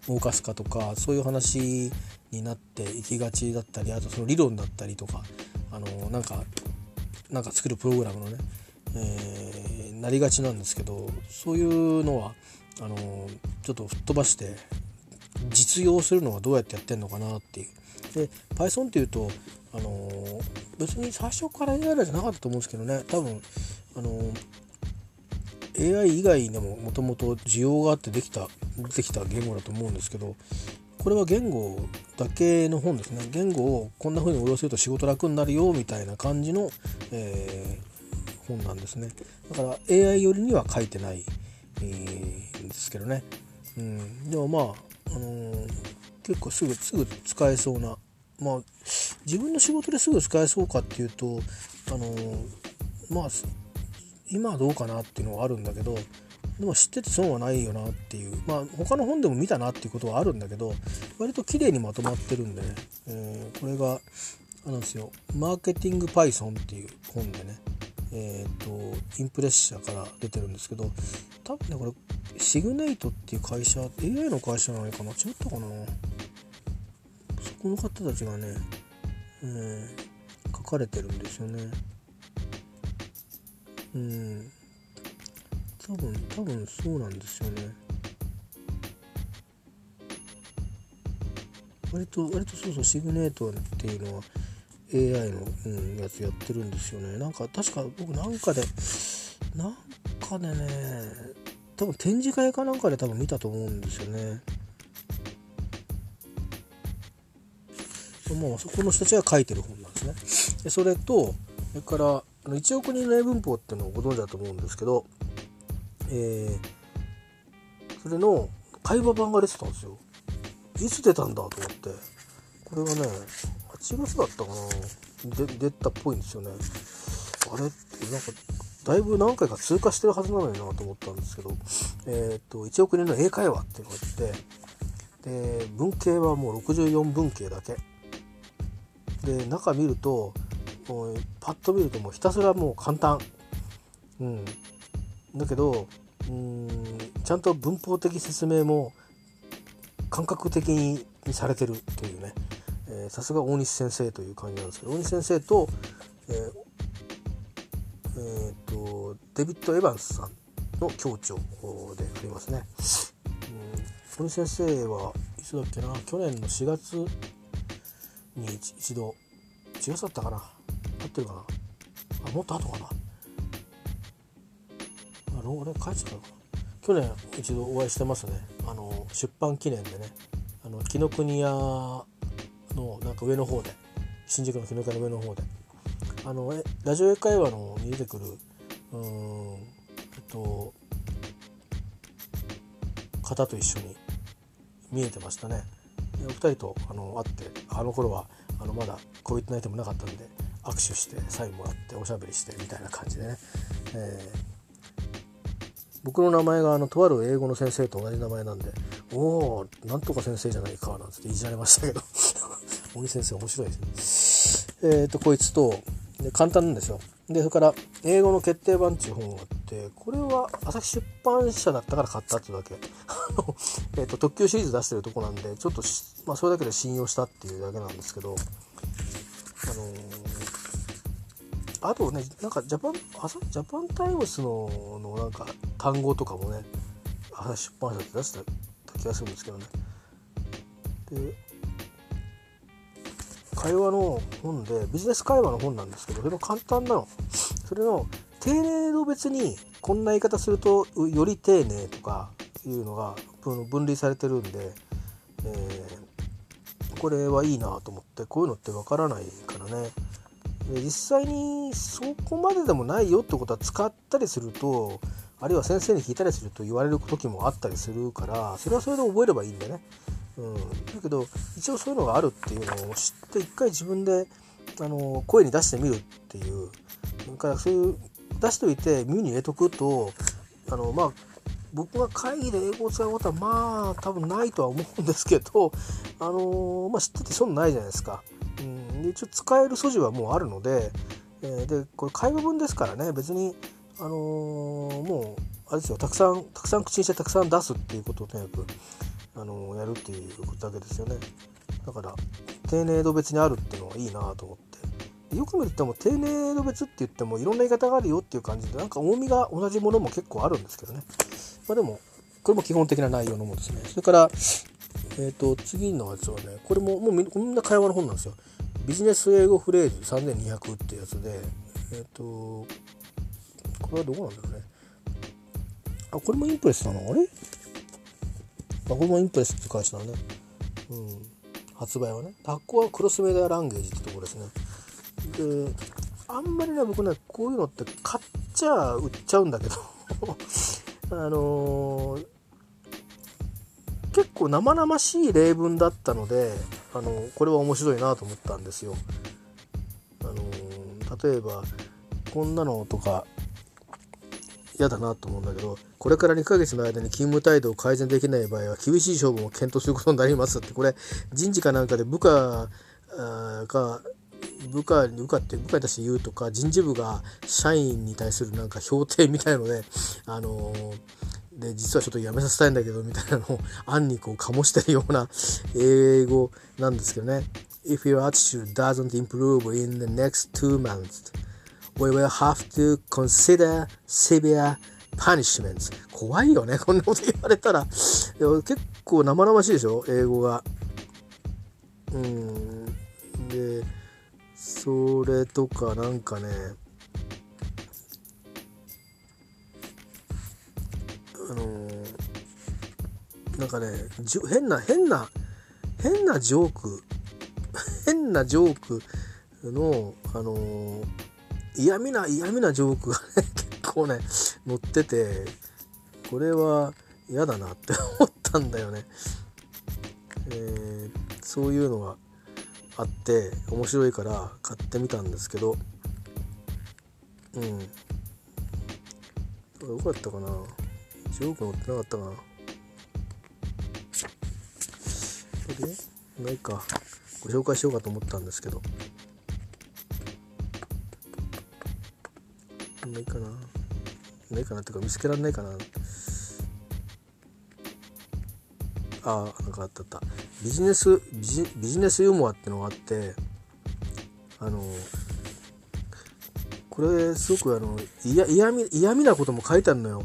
動かすかとかそういう話になっていきがちだったりあとその理論だったりとかあのなんかなんか作るプログラムのね、えー、なりがちなんですけどそういうのはあのちょっと吹っ飛ばして実用するのはどうやってやってんのかなっていう。で Python っていうとあの別に最初から AI じゃなかったと思うんですけどね多分あの AI 以外でももともと需要があってできたできた言語だと思うんですけどこれは言語だけの本ですね言語をこんな風に応用すると仕事楽になるよみたいな感じの、えー、本なんですね。だから AI 寄りには書いてない、んですけどね、うん、でもまあ、あのー、結構すぐすぐ使えそうなまあ自分の仕事ですぐ使えそうかっていうとあのまあ今はどうかなっていうのはあるんだけどでも知ってて損はないよなっていうまあ他の本でも見たなっていうことはあるんだけど割と綺麗にまとまってるんでね、えー、これがあなんですよ。マーケティング Python っていう本でね。えっ、ー、とインプレッシャーから出てるんですけど多分ねこれシグネイトっていう会社 AI の会社なのかな？違ったかな？そこの方たちがね、えー、書かれてるんですよね。うん。多分多分そうなんですよね。割と割とそうそうシグネートっていうのは AI の、うん、やつやってるんですよね。なんか確か僕なんかでなんかでね多分展示会かなんかで多分見たと思うんですよね。もうそこの人たちが書いてる本なんですね。でそれとそれからあの1億人の英文法っていうのをご存知だと思うんですけどえー、それの会話版が出てたんですよ。いつ出たんだと思って。これがね8月だったかな。で出たっぽいんですよね。あれ？ってなんかだいぶ何回か通過してるはずなのになと思ったんですけど。えっ、と1億年の英会話っていうのがあって。で文系はもう64文系だけ。で中見るともうパッと見るともうひたすらもう簡単。うん。だけどうんちゃんと文法的説明も感覚的にされてるというね。えさすが大西先生という感じなんですけど大西先生と,、えーえーと、デビッド・エヴァンスさんの協調でありますね。うん、大西先生はいつだっけな？去年の4月に一度4月だったかな？合ってるかな？あもっと後かな？あれ帰ってたのか去年一度お会いしてますね。あの出版記念でね。あの紀ノ国屋のなんか上の方で新宿の紀ノ国屋の上の方で。あのラジオ英会話のに出てくるうんえっと方と一緒に見えてましたね。お二人とあの会ってあの頃はあのまだこういったアイテムなかったんで握手してサインもらっておしゃべりしてみたいな感じでね、えー僕の名前があのとある英語の先生と同じ名前なんで「おおなんとか先生じゃないか」なんつっていじられましたけど。鬼先生面白いですね。えっ、とこいつとで簡単なんですよ。でそれから英語の決定版っていう本があってこれは朝日出版社だったから買ったっていうだけ、[laughs] えー、と特急シリーズ出してるとこなんでちょっと、まあ、それだけで信用したっていうだけなんですけどあのーあとねなんかジャパン朝ジャパンタイムスののなんか単語とかもね朝日出版社で出してた気がするんですけどね。で会話の本でビジネス会話の本なんですけどそれも簡単なのそれの丁寧度別にこんな言い方するとより丁寧とかいうのが分類されてるんで、えーこれはいいなと思ってこういうのってわからないからねで実際にそこまででもないよってことは使ったりするとあるいは先生に聞いたりすると言われる時もあったりするからそれはそれで覚えればいいんだよね。うん、だけど一応そういうのがあるっていうのを知って一回自分であの声に出してみるっていう。それからそういう出しておいて耳に入れとくとあのまあ僕が会議で英語を使うことはまあ多分ないとは思うんですけどあのまあ知ってて損ないじゃないですか。うん、で一応使える素地はもうあるので,、えーでこれ会話文ですからね。別に、あのーもうあれですよ。たくさんたくさん口にしてたくさん出すっていうことをとにかく、あのやるっていうだけですよね。だから丁寧度別にあるっていうのはいいなと思って。よく見るとも丁寧度別って言ってもいろんな言い方があるよっていう感じでなんか重みが同じものも結構あるんですけどね。まあでもこれも基本的な内容のものですね。それからえー、と次のやつはねこれももうみんな会話の本なんですよ。ビジネス英語フレーズ3200ってやつでえっ、とこれはどこなんだろうね。あこれもインプレスなの？あれ？あこれもインプレスって会社だね。うん。発売はね。発行はクロスメディアランゲージってとこですね。であんまりね僕ねこういうのって買っちゃ売っちゃうんだけど。[laughs] あのー結構生々しい例文だったのであのこれは面白いなと思ったんですよ。あの例えばこんなのとか嫌だなと思うんだけどこれから2ヶ月の間に勤務態度を改善できない場合は厳しい処分を検討することになりますって。これ人事かなんかで部下が部下に部下って部下に対して言うとか人事部が社員に対するなんか評定みたいのであので実はちょっとやめさせたいんだけどみたいなのを暗にこう醸してるような英語なんですけどね。If your attitude doesn't improve in the next two months we will have to consider severe punishments. 怖いよねこんなこと言われたら。結構生々しいでしょ英語が。うん。でそれとかなんかね。あのなんかねじ変な変な変なジョーク。[laughs] 変なジョークのあのー嫌味な嫌味なジョークがね [laughs] 結構ね載っててこれは嫌だなって思ったんだよね。えーそういうのがあって面白いから買ってみたんですけどうん。どこだったかな。ジョーク載ってなかったかな。これないか。ご紹介しようかと思ったんですけど。ないかな。ないかなっていうか見つけられないかな。ああなんかあったあった。ビジネスビジビジネスユーモアってのがあってあのこれすごくあの嫌嫌味嫌味なことも書いてあるのよ。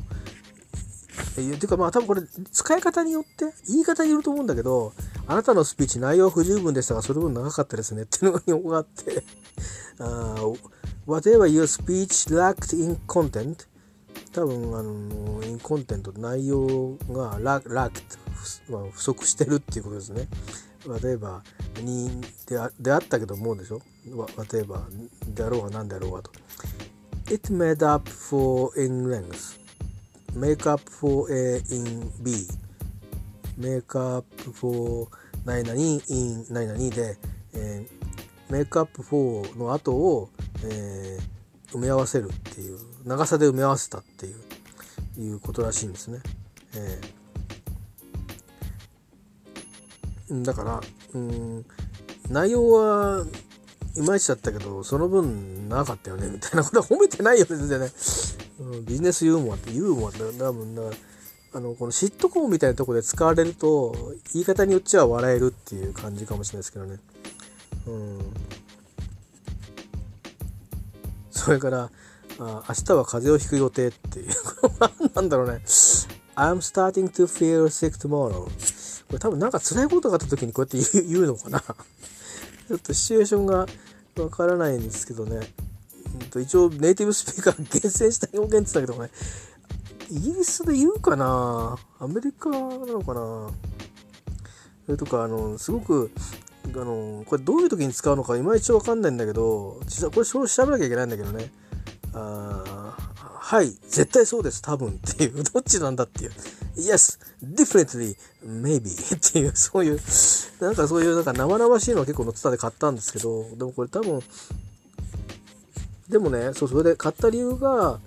えていうかまあ多分これ使い方によって言い方によると思うんだけどあなたのスピーチ内容不十分でしたがそれ分長かったですねっていうのがあって。あー Whatever your speech lacked in content 多分あのインコンテンツ内容がララク、まあ、不足してるっていうことですね。例えばにであであったけどもでしょ例えばであろうが何であろうがと。It made up for in length. Make up for A in B. Make up for 何々 in 何々で、えー、Make up for の後を、えー、埋め合わせるっていう長さで埋め合わせたっていういうことらしいんですね。えー、だからうん内容はいまいちだったけどその分なかったよねみたいな。ことは褒めてないよね全然ね、うん、ビジネスユーモアってユーモアって多分なあのこのシットコムみたいなとこで使われると言い方によっちゃ笑えるっていう感じかもしれないですけどね。うん。それからあ明日は風邪をひく予定っていう。[laughs] なんだろうね。I'm starting to feel sick tomorrow. これ多分なんか辛いことがあった時にこうやって言うのかな。ちょっとシチュエーションがわからないんですけどね。一応ネイティブスピーカー厳選した表現って言ったけどね、イギリスで言うかな？アメリカなのかな？それとか、あの、すごく、あの、これどういう時に使うのかいまいちわかんないんだけど、実はこれ調べなきゃいけないんだけどね。あはい、絶対そうです、多分っていう、[laughs] どっちなんだっていう。Yes, definitely, maybe [laughs] っていう、そういう、なんかそういうなんか生々しいのは結構載ってたで買ったんですけど、でもこれ多分、でもね、そう、それで買った理由が、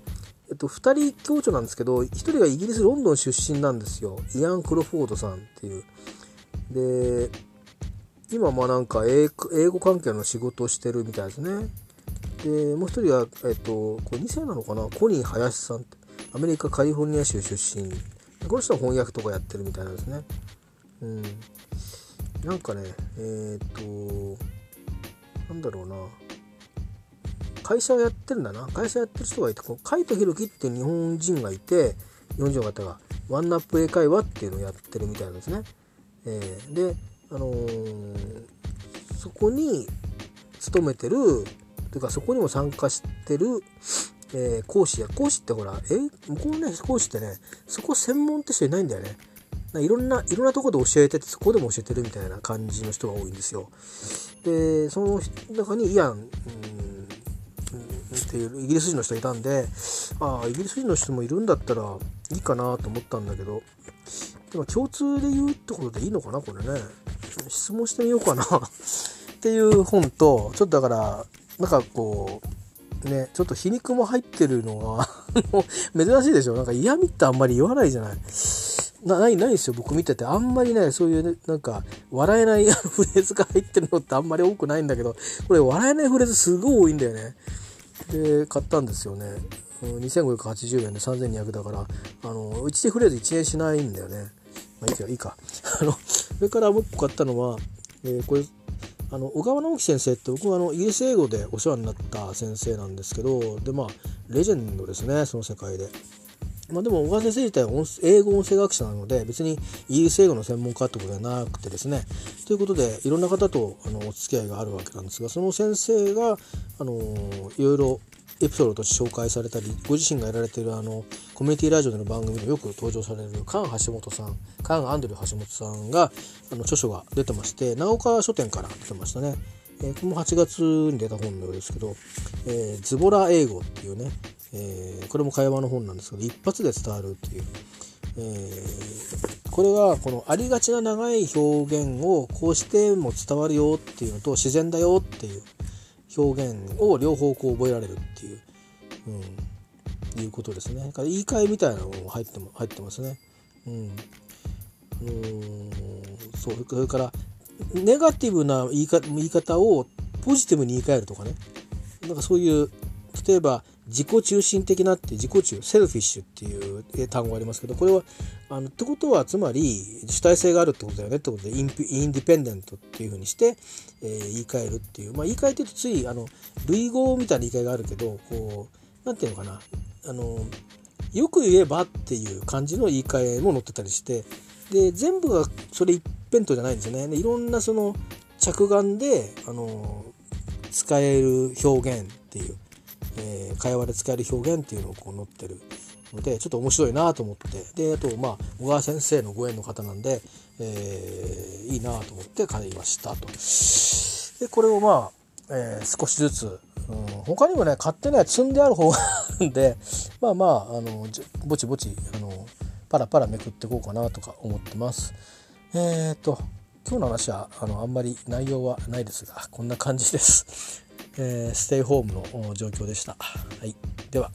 えっと、2人共著なんですけど、1人がイギリス・ロンドン出身なんですよ。イアン・クロフォードさんっていう。で、今まあなんか英語関係の仕事をしてるみたいですね。で、もう一人は、えっと、これ2世なのかな？コニー林さんって、アメリカカリフォルニア州出身。この人は翻訳とかやってるみたいなんですね。うん。なんかね、えっ、と、なんだろうな。会社をやってるんだな。会社やってる人がいて、このカイトヒロキって日本人がいて、日本人の方が、ワンナップ英会話っていうのをやってるみたいなんですね。えー、で、あのー、そこに勤めてるというかそこにも参加してる、えー、講師や講師ってほらえ向こうのね講師ってねそこ専門って人いないんだよね。いろんないろんなところで教えててそこでも教えてるみたいな感じの人が多いんですよ。でその中にイアン、うん、っていうイギリス人の人がいたんでああイギリス人の人もいるんだったらいいかなと思ったんだけどでも共通で言うってことでいいのかなこれね。質問してみようかな。[laughs] っていう本とちょっとだからなんかこうねちょっと皮肉も入ってるのが [laughs] 珍しいでしょ。なんか嫌味ってあんまり言わないじゃない。なないないですよ僕見てて。あんまりねそういう、ね、なんか笑えない [laughs] フレーズが入ってるのってあんまり多くないんだけど。これ笑えないフレーズすごい多いんだよね。で買ったんですよね。2580円で3200だからあの1フレーズ1円しないんだよね。まあいいいいか [laughs] あのそれからもう一個買ったのは、えー、これあの小川直樹先生って僕はあのイギリス英語でお世話になった先生なんですけどでまあレジェンドですねその世界で。まあ、でも小川先生自体は英語音声学者なので別にイギリス英語の専門家ってことではなくてですねということでいろんな方とあのお付き合いがあるわけなんですがその先生があのいろいろエピソードとして紹介されたりご自身がやられてるあのコミュニティラジオでの番組によく登場されるカン橋本さんカン・アンドリュー橋本さんがあの著書が出てまして長岡書店から出てましたね。えー、これも8月に出た本のようですけど「えー、ズボラ英語」っていうね、えー、これも会話の本なんですけど一発で伝わるっていう、えこれはこのありがちな長い表現をこうしても伝わるよっていうのと自然だよっていう表現を両方こう覚えられるっていう、うん、いうことですね。から言い換えみたいなのも入っても入ってますね。うん。あのー、そうそれからネガティブな言い言い方をポジティブに言い換えるとかね。なんかそういう例えば自己中心的なって自己中セルフィッシュっていう単語ありますけどこれはあのってことはつまり主体性があるってことだよねってことでインインディペンデントっていうふうにして、えー、言い換えるっていう、まあ、言い換えてるとついあの類語みたいな言い換えがあるけどこうなんていうのかな。あのよく言えばっていう感じの言い換えも載ってたりしてで全部がそれ一辺倒じゃないんですよね。でいろんなその着眼であの使える表現っていう。えー、会話で使える表現っていうのをこう載ってる、のでちょっと面白いなと思ってであとまあ小川先生のご縁の方なんで、えー、いいなと思って買いましたと。でこれをまあ、えー、少しずつ、うん、他にもね買ってない積んである方があるんでまあまああのぼちぼちあのパラパラめくっていこうかなとか思ってます。えっ、ー、と今日の話はあのあんまり内容はないですがこんな感じです。えー、ステイホームの状況でした。はい、では